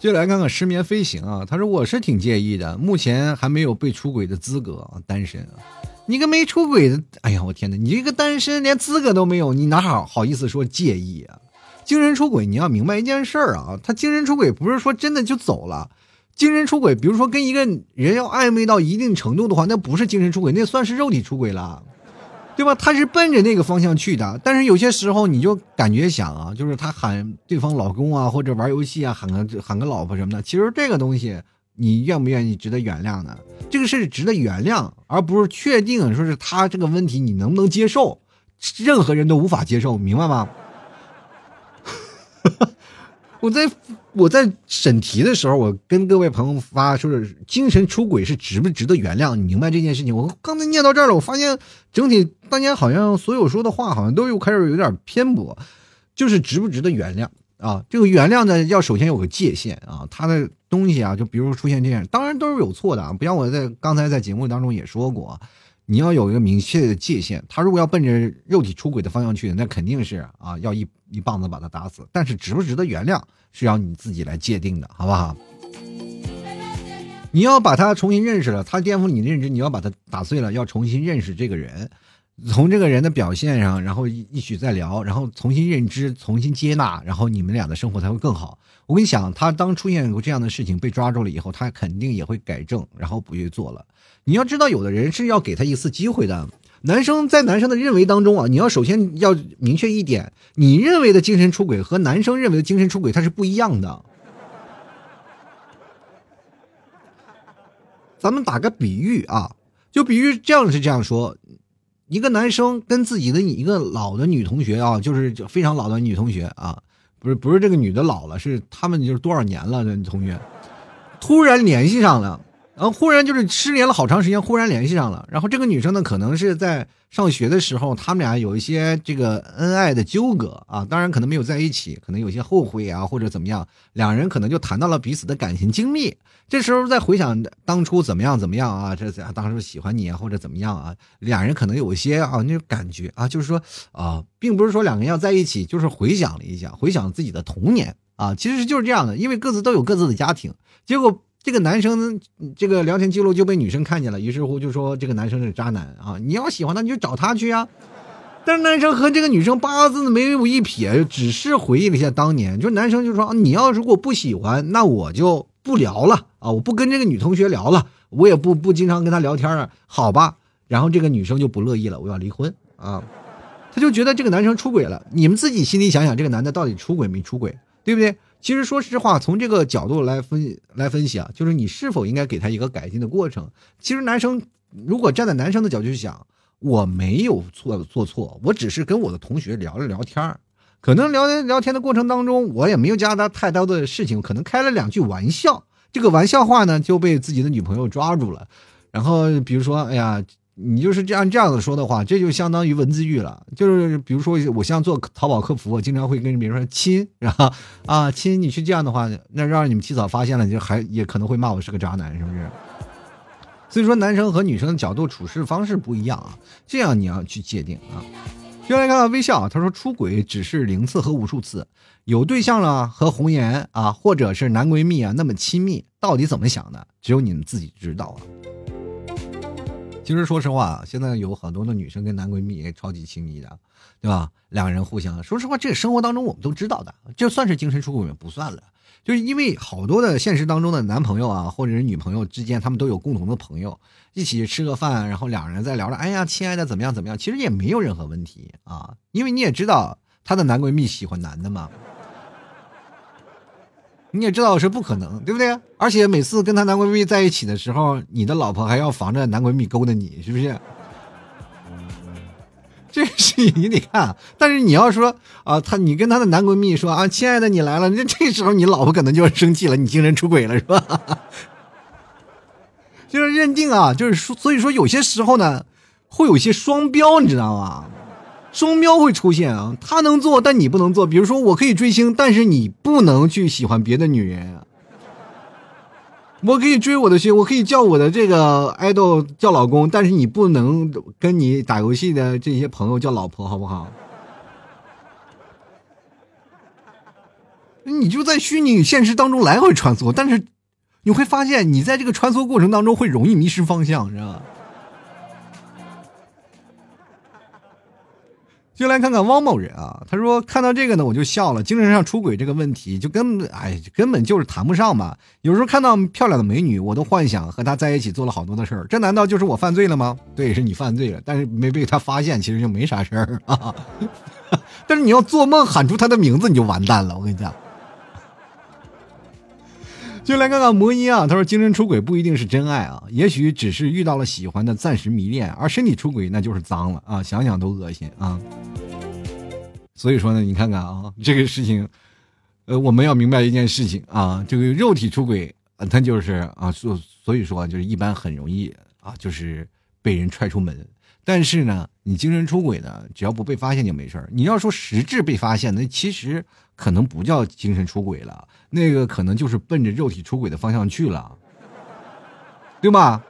就来看看失眠飞行啊，他说我是挺介意的，目前还没有被出轨的资格啊，单身啊。你个没出轨的，哎呀，我天哪，你这个单身连资格都没有，你哪好好意思说介意啊？精神出轨，你要明白一件事儿啊，他精神出轨不是说真的就走了，精神出轨，比如说跟一个人要暧昧到一定程度的话，那不是精神出轨，那算是肉体出轨了。对吧？他是奔着那个方向去的，但是有些时候你就感觉想啊，就是他喊对方老公啊，或者玩游戏啊，喊个喊个老婆什么的。其实这个东西，你愿不愿意值得原谅呢？这个是值得原谅，而不是确定说是他这个问题你能不能接受，任何人都无法接受，明白吗？我 [laughs] 在我在审题的时候，我跟各位朋友发说是精神出轨是值不值得原谅？你明白这件事情？我刚才念到这儿了，我发现整体大家好像所有说的话好像都又开始有点偏颇，就是值不值得原谅啊？这个原谅呢，要首先有个界限啊，他的东西啊，就比如出现这样，当然都是有错的啊，不像我在刚才在节目当中也说过。你要有一个明确的界限，他如果要奔着肉体出轨的方向去，那肯定是啊，要一一棒子把他打死。但是值不值得原谅，是要你自己来界定的，好不好？你要把他重新认识了，他颠覆你的认知，你要把他打碎了，要重新认识这个人。从这个人的表现上，然后一起再聊，然后重新认知、重新接纳，然后你们俩的生活才会更好。我跟你讲，他当出现过这样的事情被抓住了以后，他肯定也会改正，然后不去做了。你要知道，有的人是要给他一次机会的。男生在男生的认为当中啊，你要首先要明确一点，你认为的精神出轨和男生认为的精神出轨，它是不一样的。咱们打个比喻啊，就比喻这样是这样说。一个男生跟自己的一个老的女同学啊，就是非常老的女同学啊，不是不是这个女的老了，是他们就是多少年了的女同学，突然联系上了。然后忽然就是失联了好长时间，忽然联系上了。然后这个女生呢，可能是在上学的时候，他们俩有一些这个恩爱的纠葛啊，当然可能没有在一起，可能有些后悔啊，或者怎么样，两人可能就谈到了彼此的感情经历。这时候再回想当初怎么样怎么样啊，这当初喜欢你啊，或者怎么样啊，两人可能有一些啊那种感觉啊，就是说啊，并不是说两个人要在一起，就是回想了一下，回想自己的童年啊，其实就是这样的，因为各自都有各自的家庭，结果。这个男生这个聊天记录就被女生看见了，于是乎就说这个男生是渣男啊！你要喜欢他，你就找他去啊。但是男生和这个女生八字没有一撇，只是回忆了一下当年。就男生就说：“你要如果不喜欢，那我就不聊了啊！我不跟这个女同学聊了，我也不不经常跟她聊天了，好吧？”然后这个女生就不乐意了，我要离婚啊！他就觉得这个男生出轨了。你们自己心里想想，这个男的到底出轨没出轨，对不对？其实，说实话，从这个角度来分来分析啊，就是你是否应该给他一个改进的过程。其实，男生如果站在男生的角度去想，我没有做做错，我只是跟我的同学聊了聊天可能聊天聊天的过程当中，我也没有加他太多的事情，可能开了两句玩笑，这个玩笑话呢就被自己的女朋友抓住了，然后比如说，哎呀。你就是这样这样子说的话，这就相当于文字狱了。就是比如说，我像做淘宝客服，我经常会跟别人说“亲”，[laughs] 然后啊“亲”，你去这样的话，那让你们提早发现了，就还也可能会骂我是个渣男，是不是？所以说，男生和女生的角度处事方式不一样啊，这样你要去界定啊。先来看看微笑，他说出轨只是零次和无数次，有对象了和红颜啊，或者是男闺蜜啊那么亲密，到底怎么想的？只有你们自己知道啊。其实说实话，现在有很多的女生跟男闺蜜也超级亲密的，对吧？两个人互相，说实话，这个生活当中我们都知道的，就算是精神出轨也不算了。就是因为好多的现实当中的男朋友啊，或者是女朋友之间，他们都有共同的朋友，一起吃个饭，然后两人在聊着，哎呀，亲爱的，怎么样怎么样？其实也没有任何问题啊，因为你也知道她的男闺蜜喜欢男的嘛。你也知道是不可能，对不对？而且每次跟她男闺蜜在一起的时候，你的老婆还要防着男闺蜜勾搭你，是不是？[laughs] 这事情你得看。但是你要说啊，她你跟她的男闺蜜说啊，亲爱的，你来了，那这时候你老婆可能就要生气了，你精神出轨了，是吧？[laughs] 就是认定啊，就是说，所以说有些时候呢，会有一些双标，你知道吗？双标会出现啊，他能做，但你不能做。比如说，我可以追星，但是你不能去喜欢别的女人。我可以追我的星，我可以叫我的这个爱豆叫老公，但是你不能跟你打游戏的这些朋友叫老婆，好不好？你就在虚拟现实当中来回穿梭，但是你会发现，你在这个穿梭过程当中会容易迷失方向，知道吧？就来看看汪某人啊，他说看到这个呢，我就笑了。精神上出轨这个问题，就根本哎，根本就是谈不上嘛。有时候看到漂亮的美女，我都幻想和她在一起做了好多的事儿。这难道就是我犯罪了吗？对，是你犯罪了，但是没被他发现，其实就没啥事儿啊。[laughs] 但是你要做梦喊出他的名字，你就完蛋了。我跟你讲。就来看看魔音啊，他说精神出轨不一定是真爱啊，也许只是遇到了喜欢的暂时迷恋，而身体出轨那就是脏了啊，想想都恶心啊。所以说呢，你看看啊，这个事情，呃，我们要明白一件事情啊，这个肉体出轨，他就是啊，所所以说就是一般很容易啊，就是被人踹出门。但是呢，你精神出轨呢，只要不被发现就没事你要说实质被发现，那其实。可能不叫精神出轨了，那个可能就是奔着肉体出轨的方向去了，对吧？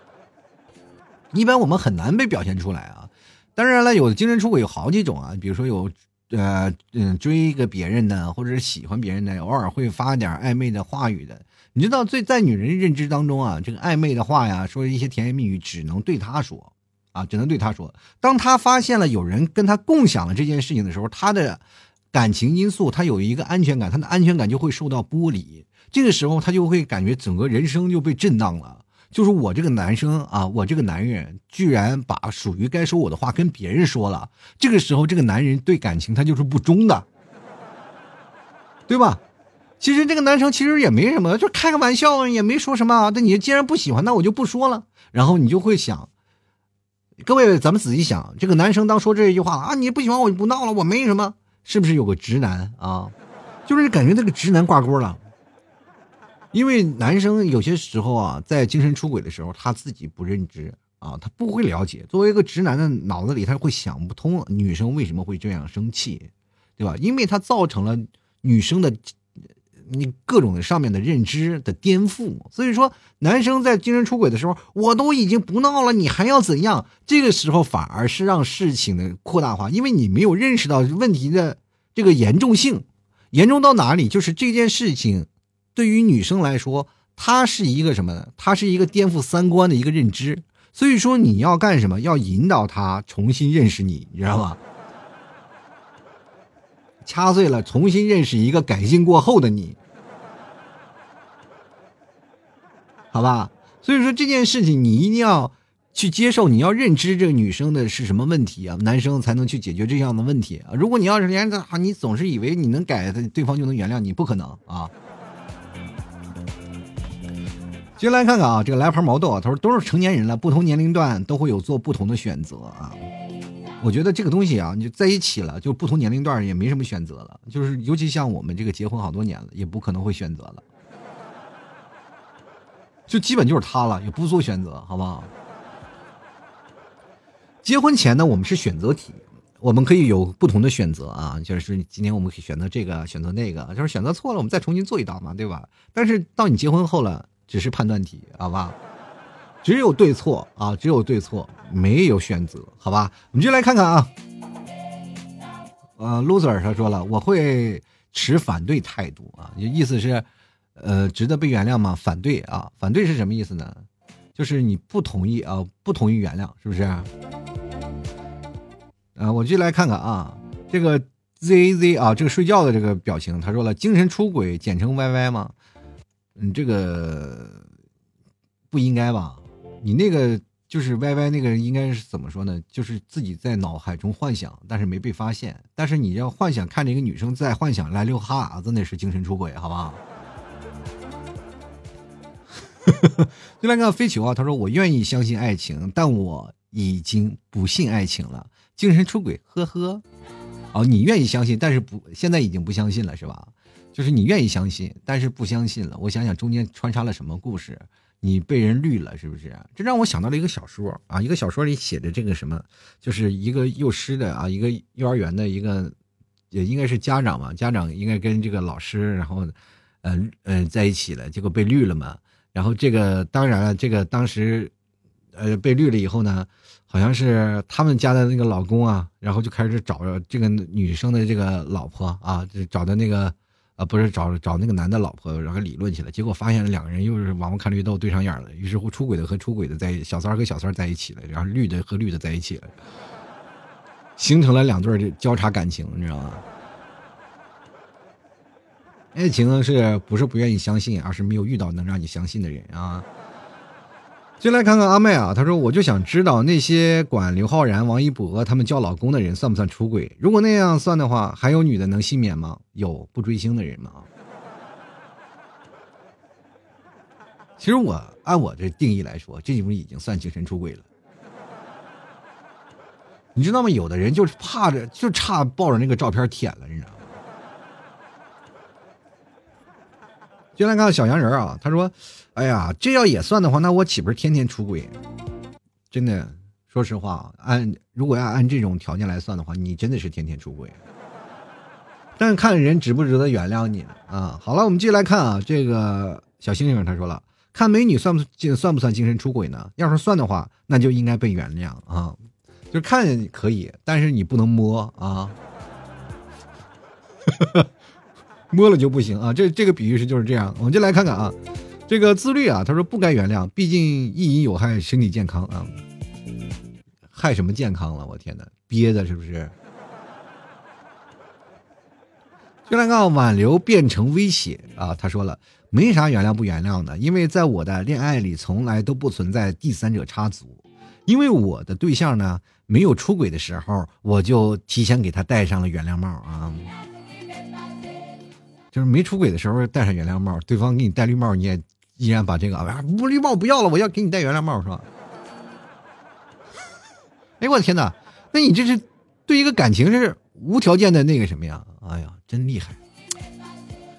一般我们很难被表现出来啊。当然了，有的精神出轨有好几种啊，比如说有呃嗯追一个别人的，或者是喜欢别人的，偶尔会发点暧昧的话语的。你知道，最在女人认知当中啊，这个暧昧的话呀，说一些甜言蜜语，只能对他说啊，只能对他说。当他发现了有人跟他共享了这件事情的时候，他的。感情因素，他有一个安全感，他的安全感就会受到剥离。这个时候，他就会感觉整个人生就被震荡了。就是我这个男生啊，我这个男人居然把属于该说我的话跟别人说了。这个时候，这个男人对感情他就是不忠的，对吧？其实这个男生其实也没什么，就开个玩笑，也没说什么。那你既然不喜欢，那我就不说了。然后你就会想，各位，咱们仔细想，这个男生当说这一句话啊，你不喜欢我就不闹了，我没什么。是不是有个直男啊？就是感觉那个直男挂钩了，因为男生有些时候啊，在精神出轨的时候，他自己不认知啊，他不会了解。作为一个直男的脑子里，他会想不通女生为什么会这样生气，对吧？因为他造成了女生的。你各种上面的认知的颠覆，所以说男生在精神出轨的时候，我都已经不闹了，你还要怎样？这个时候反而是让事情的扩大化，因为你没有认识到问题的这个严重性，严重到哪里？就是这件事情对于女生来说，它是一个什么呢？它是一个颠覆三观的一个认知。所以说你要干什么？要引导他重新认识你，你知道吗？掐碎了，重新认识一个改进过后的你，好吧？所以说这件事情你一定要去接受，你要认知这个女生的是什么问题啊？男生才能去解决这样的问题啊！如果你要是连着，你总是以为你能改，对方就能原谅你，不可能啊！接下来看看啊，这个来盘毛豆啊，他说都是成年人了，不同年龄段都会有做不同的选择啊。我觉得这个东西啊，你就在一起了，就不同年龄段也没什么选择了。就是尤其像我们这个结婚好多年了，也不可能会选择了，就基本就是他了，也不做选择，好不好？结婚前呢，我们是选择题，我们可以有不同的选择啊，就是今天我们可以选择这个，选择那个，就是选择错了，我们再重新做一道嘛，对吧？但是到你结婚后了，只是判断题，好吧？只有对错啊，只有对错，没有选择，好吧？我们就来看看啊。呃，loser 他说了，我会持反对态度啊，意思是，呃，值得被原谅吗？反对啊，反对是什么意思呢？就是你不同意啊，不同意原谅，是不是？啊，我就来看看啊，这个 z z 啊，这个睡觉的这个表情，他说了，精神出轨简称 YY 吗？嗯，这个不应该吧？你那个就是歪歪那个人，应该是怎么说呢？就是自己在脑海中幻想，但是没被发现。但是你要幻想看着一个女生在幻想来溜哈喇子，那是精神出轨，好不好？[laughs] 就来看飞球啊，他说：“我愿意相信爱情，但我已经不信爱情了。精神出轨，呵呵。哦，你愿意相信，但是不，现在已经不相信了，是吧？就是你愿意相信，但是不相信了。我想想，中间穿插了什么故事？”你被人绿了是不是？这让我想到了一个小说啊，一个小说里写的这个什么，就是一个幼师的啊，一个幼儿园的一个，也应该是家长嘛，家长应该跟这个老师，然后，呃呃在一起了，结果被绿了嘛。然后这个当然了，这个当时，呃被绿了以后呢，好像是他们家的那个老公啊，然后就开始找这个女生的这个老婆啊，就找的那个。啊，不是找找那个男的老婆，然后理论起来，结果发现了两个人又是王八看绿豆对上眼了。于是乎，出轨的和出轨的在小三和小三在一起了，然后绿的和绿的在一起了，形成了两对交叉感情，你知道吗？爱情是不是不愿意相信，而是没有遇到能让你相信的人啊？进来看看阿妹啊，她说：“我就想知道那些管刘昊然、王一博他们叫老公的人算不算出轨？如果那样算的话，还有女的能幸免吗？有不追星的人吗？”其实我按我的定义来说，这种已经算精神出轨了。你知道吗？有的人就是怕着，就差抱着那个照片舔了，你知道吗？进来看看小洋人啊，他说。哎呀，这要也算的话，那我岂不是天天出轨？真的，说实话，按如果要按这种条件来算的话，你真的是天天出轨。但是看人值不值得原谅你啊！好了，我们继续来看啊，这个小星星他说了，看美女算不算算不算精神出轨呢？要是算的话，那就应该被原谅啊。就看可以，但是你不能摸啊，[laughs] 摸了就不行啊。这这个比喻是就是这样，我们就来看看啊。这个自律啊，他说不该原谅，毕竟意淫有害身体健康啊，害什么健康了？我天哪，憋的是不是？就来看挽留变成威胁啊，他说了，没啥原谅不原谅的，因为在我的恋爱里从来都不存在第三者插足，因为我的对象呢没有出轨的时候，我就提前给他戴上了原谅帽啊。就是没出轨的时候戴上原谅帽，对方给你戴绿帽，你也。依然把这个啊，不绿帽不要了，我要给你戴原谅帽，是吧？[laughs] 哎，我的天哪，那你这是对一个感情是无条件的那个什么呀？哎呀，真厉害！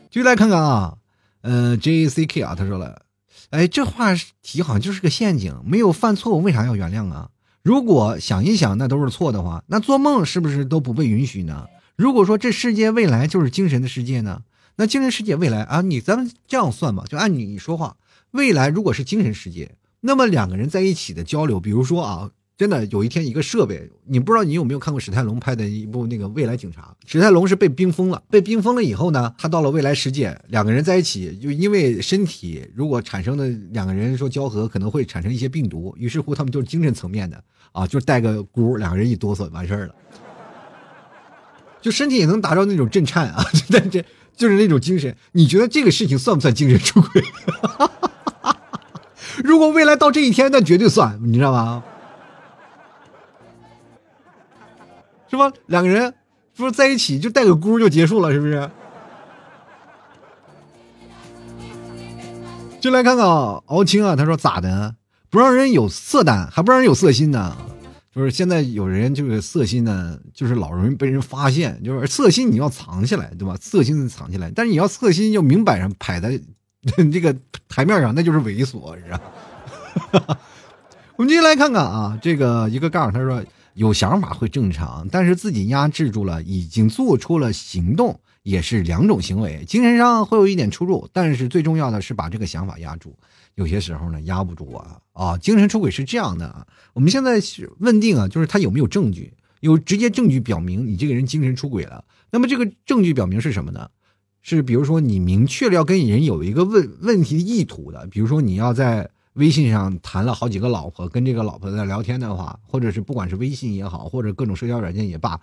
就来看看啊，呃，J A C K 啊，他说了，哎，这话题好像就是个陷阱，没有犯错误，为啥要原谅啊？如果想一想，那都是错的话，那做梦是不是都不被允许呢？如果说这世界未来就是精神的世界呢？那精神世界未来啊，你咱们这样算吧，就按你说话，未来如果是精神世界，那么两个人在一起的交流，比如说啊，真的有一天一个设备，你不知道你有没有看过史泰龙拍的一部那个未来警察？史泰龙是被冰封了，被冰封了以后呢，他到了未来世界，两个人在一起，就因为身体如果产生的两个人说交合，可能会产生一些病毒，于是乎他们就是精神层面的啊，就带个箍，两个人一哆嗦完事儿了，就身体也能达到那种震颤啊，[laughs] 但这。就是那种精神，你觉得这个事情算不算精神出轨？[laughs] 如果未来到这一天，那绝对算，你知道吗？是吧？两个人不是在一起就带个箍就结束了，是不是？就来看看敖青啊，他说咋的？不让人有色胆，还不让人有色心呢？就是现在有人就是色心呢，就是老容易被人发现。就是色心你要藏起来，对吧？色心藏起来，但是你要色心就明摆上摆在这个台面上，那就是猥琐，是吧？[laughs] 我们继续来看看啊，这个一个杠，他说有想法会正常，但是自己压制住了，已经做出了行动，也是两种行为，精神上会有一点出入，但是最重要的是把这个想法压住。有些时候呢，压不住啊啊！精神出轨是这样的啊，我们现在是问定啊，就是他有没有证据，有直接证据表明你这个人精神出轨了。那么这个证据表明是什么呢？是比如说你明确了要跟人有一个问问题意图的，比如说你要在。微信上谈了好几个老婆，跟这个老婆在聊天的话，或者是不管是微信也好，或者各种社交软件也罢，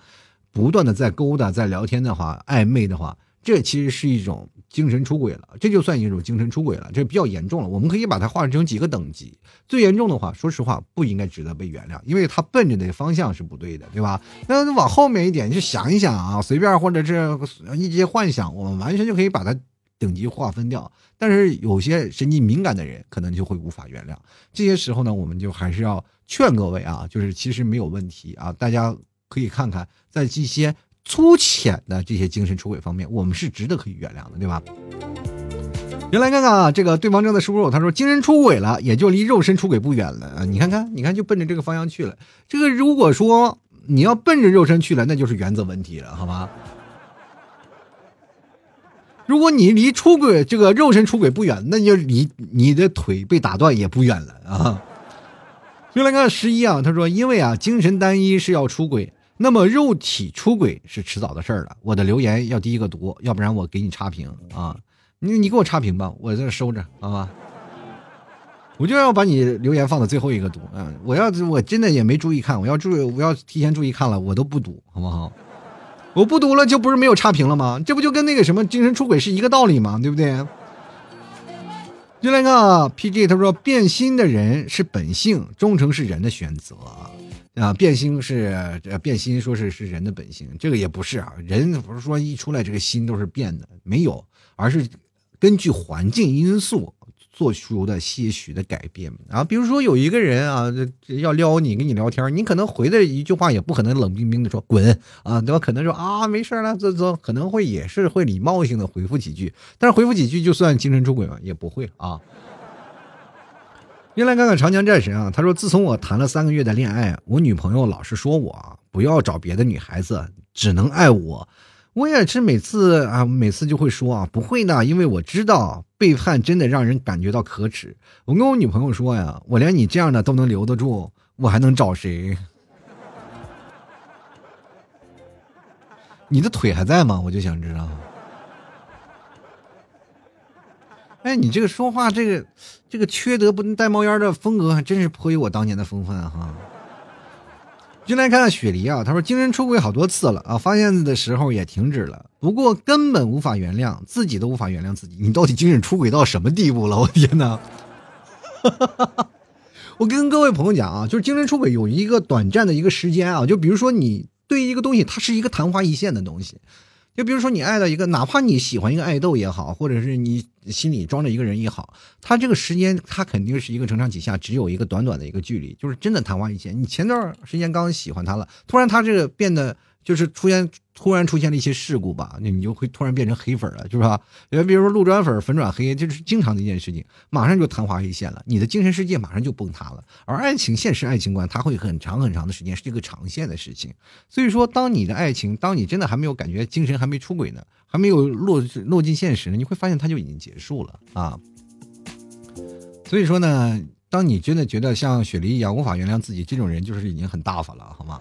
不断的在勾搭、在聊天的话，暧昧的话，这其实是一种精神出轨了，这就算一种精神出轨了，这比较严重了。我们可以把它划成几个等级，最严重的话，说实话不应该值得被原谅，因为他奔着的方向是不对的，对吧？那往后面一点，就想一想啊，随便或者是一些幻想，我们完全就可以把它。等级划分掉，但是有些神经敏感的人可能就会无法原谅。这些时候呢，我们就还是要劝各位啊，就是其实没有问题啊，大家可以看看，在这些粗浅的这些精神出轨方面，我们是值得可以原谅的，对吧？原来看看啊，这个对方正在输入，他说精神出轨了，也就离肉身出轨不远了啊。你看看，你看，就奔着这个方向去了。这个如果说你要奔着肉身去了，那就是原则问题了，好吗？如果你离出轨这个肉身出轨不远，那就离你的腿被打断也不远了啊。就来看十一啊，他说：“因为啊，精神单一是要出轨，那么肉体出轨是迟早的事儿了。”我的留言要第一个读，要不然我给你差评啊。你你给我差评吧，我在这收着，好吧？我就要把你留言放到最后一个读啊。我要我真的也没注意看，我要注意，我要提前注意看了，我都不读，好不好？我不读了，就不是没有差评了吗？这不就跟那个什么精神出轨是一个道理吗？对不对？就来个 PG，他说变心的人是本性，忠诚是人的选择啊。变心是呃变心，说是是人的本性，这个也不是啊。人不是说一出来这个心都是变的，没有，而是根据环境因素。做出的些许的改变啊，比如说有一个人啊，要撩你跟你聊天，你可能回的一句话也不可能冷冰冰的说滚啊，对吧？可能说啊没事了，这这可能会也是会礼貌性的回复几句，但是回复几句就算精神出轨吗？也不会啊。先来看看长江战神啊，他说自从我谈了三个月的恋爱，我女朋友老是说我不要找别的女孩子，只能爱我。我也是每次啊，每次就会说啊，不会的，因为我知道背叛真的让人感觉到可耻。我跟我女朋友说呀，我连你这样的都能留得住，我还能找谁？你的腿还在吗？我就想知道。哎，你这个说话，这个这个缺德不能带冒烟的风格，还真是颇有我当年的风范哈。进来看看雪梨啊，他说精神出轨好多次了啊，发现的时候也停止了，不过根本无法原谅，自己都无法原谅自己。你到底精神出轨到什么地步了？我天哪！[laughs] 我跟各位朋友讲啊，就是精神出轨有一个短暂的一个时间啊，就比如说你对一个东西，它是一个昙花一现的东西。就比如说你爱到一个，哪怕你喜欢一个爱豆也好，或者是你心里装着一个人也好，他这个时间他肯定是一个承上启下，只有一个短短的一个距离，就是真的昙花一现。你前段时间刚喜欢他了，突然他这个变得。就是出现突然出现了一些事故吧，那你就会突然变成黑粉了，是吧？呃，比如说路转粉，粉转黑，这是经常的一件事情，马上就昙花一现了，你的精神世界马上就崩塌了。而爱情，现实爱情观，它会很长很长的时间，是一个长线的事情。所以说，当你的爱情，当你真的还没有感觉精神还没出轨呢，还没有落落进现实呢，你会发现它就已经结束了啊。所以说呢，当你真的觉得像雪梨一样无法原谅自己，这种人就是已经很大发了，好吗？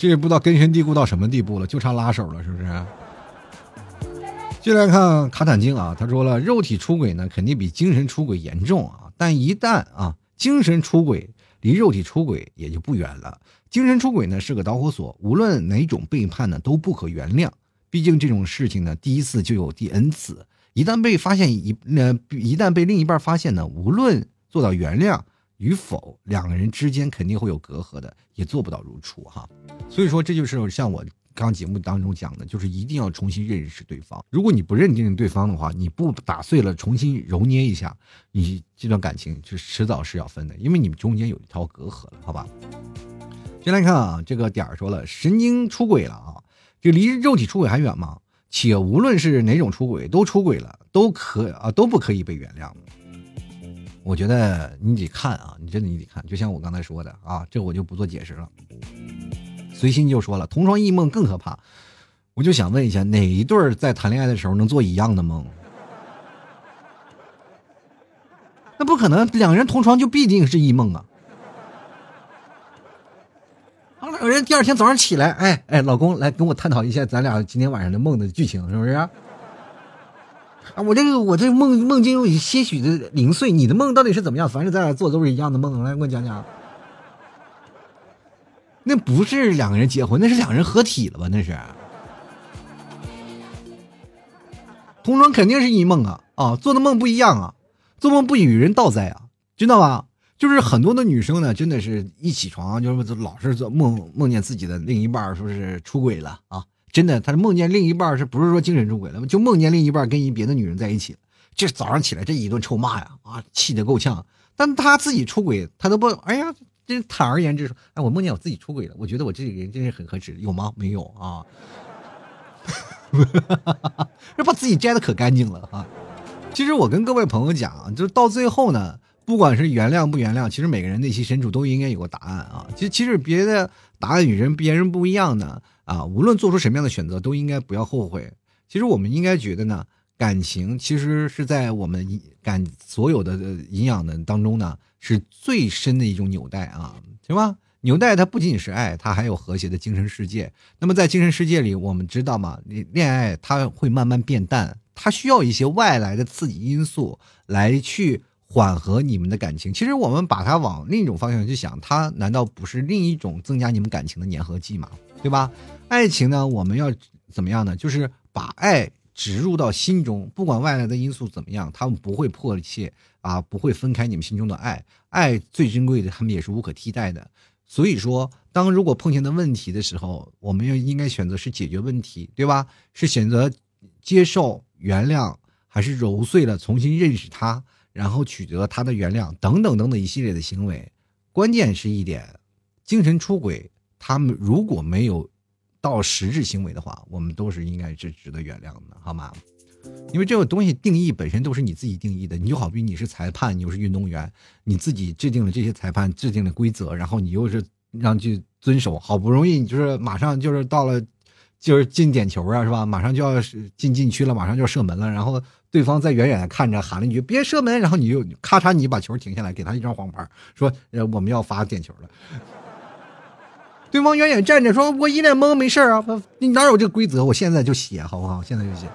这也不知道根深蒂固到什么地步了，就差拉手了，是不是？进来看卡坦经啊，他说了，肉体出轨呢，肯定比精神出轨严重啊，但一旦啊，精神出轨离肉体出轨也就不远了。精神出轨呢是个导火索，无论哪种背叛呢都不可原谅，毕竟这种事情呢，第一次就有第 N 次，一旦被发现一呃，一旦被另一半发现呢，无论做到原谅。与否，两个人之间肯定会有隔阂的，也做不到如初哈。所以说，这就是像我刚节目当中讲的，就是一定要重新认识对方。如果你不认定对方的话，你不打碎了重新揉捏一下，你这段感情就迟早是要分的，因为你们中间有一条隔阂了，好吧？先来看啊，这个点儿说了，神经出轨了啊，这离肉体出轨还远吗？且无论是哪种出轨，都出轨了，都可啊都不可以被原谅。我觉得你得看啊，你真的你得看，就像我刚才说的啊，这我就不做解释了。随心就说了，同床异梦更可怕。我就想问一下，哪一对在谈恋爱的时候能做一样的梦？[laughs] 那不可能，两人同床就必定是异梦啊。两个人第二天早上起来，哎哎，老公来跟我探讨一下咱俩今天晚上的梦的剧情，是不是？啊我这个我这梦梦境有些许的零碎，你的梦到底是怎么样？反正咱俩做都是一样的梦，来给我讲讲。那不是两个人结婚，那是两人合体了吧？那是。同床肯定是一梦啊啊，做的梦不一样啊，做梦不与人道哉啊，知道吧？就是很多的女生呢，真的是一起床就是老是做梦，梦见自己的另一半说是出轨了啊！真的，他是梦见另一半是不是说精神出轨了？就梦见另一半跟一别的女人在一起这早上起来这一顿臭骂呀啊，气得够呛。但他自己出轨，他都不哎呀，这坦而言之说，哎，我梦见我自己出轨了，我觉得我这个人真是很可耻，有吗？没有啊，哈哈哈这把自己摘的可干净了啊！其实我跟各位朋友讲，就是到最后呢。不管是原谅不原谅，其实每个人内心深处都应该有个答案啊。其实，其实别的答案与人别人不一样的啊。无论做出什么样的选择，都应该不要后悔。其实，我们应该觉得呢，感情其实是在我们感所有的营养的当中呢，是最深的一种纽带啊，行吧？纽带它不仅仅是爱，它还有和谐的精神世界。那么，在精神世界里，我们知道嘛，恋爱它会慢慢变淡，它需要一些外来的刺激因素来去。缓和你们的感情，其实我们把它往另一种方向去想，它难道不是另一种增加你们感情的粘合剂吗？对吧？爱情呢，我们要怎么样呢？就是把爱植入到心中，不管外来的因素怎么样，他们不会迫切啊，不会分开你们心中的爱。爱最珍贵的，他们也是无可替代的。所以说，当如果碰见的问题的时候，我们要应该选择是解决问题，对吧？是选择接受、原谅，还是揉碎了重新认识他？然后取得他的原谅，等等等等一系列的行为，关键是一点，精神出轨，他们如果没有到实质行为的话，我们都是应该是值得原谅的，好吗？因为这个东西定义本身都是你自己定义的，你就好比你是裁判，你又是运动员，你自己制定了这些裁判制定的规则，然后你又是让去遵守，好不容易你就是马上就是到了。就是进点球啊，是吧？马上就要进禁区了，马上就要射门了。然后对方在远远的看着，喊了一句“别射门”，然后你就咔嚓，你把球停下来，给他一张黄牌，说：“，我们要罚点球了。”对方远远站着，说：“我一脸懵，没事啊，你哪有这个规则？我现在就写，好不好？现在就写。”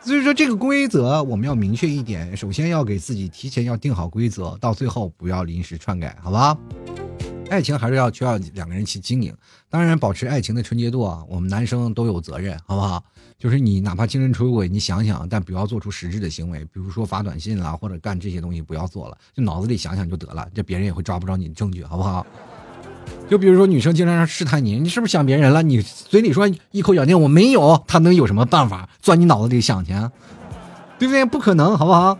所以说这个规则我们要明确一点，首先要给自己提前要定好规则，到最后不要临时篡改，好吧？爱情还是要需要两个人去经营，当然保持爱情的纯洁度啊，我们男生都有责任，好不好？就是你哪怕精神出轨，你想想，但不要做出实质的行为，比如说发短信啦，或者干这些东西，不要做了，就脑子里想想就得了，这别人也会抓不着你的证据，好不好？就比如说女生经常试探你，你是不是想别人了？你嘴里说一口咬定我没有，他能有什么办法钻你脑子里想去？对不对？不可能，好不好？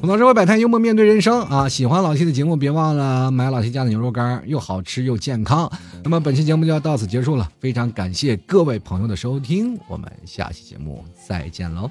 吐槽社会百态，幽默面对人生啊！喜欢老 T 的节目，别忘了买老 T 家的牛肉干，又好吃又健康。那么本期节目就要到此结束了，非常感谢各位朋友的收听，我们下期节目再见喽！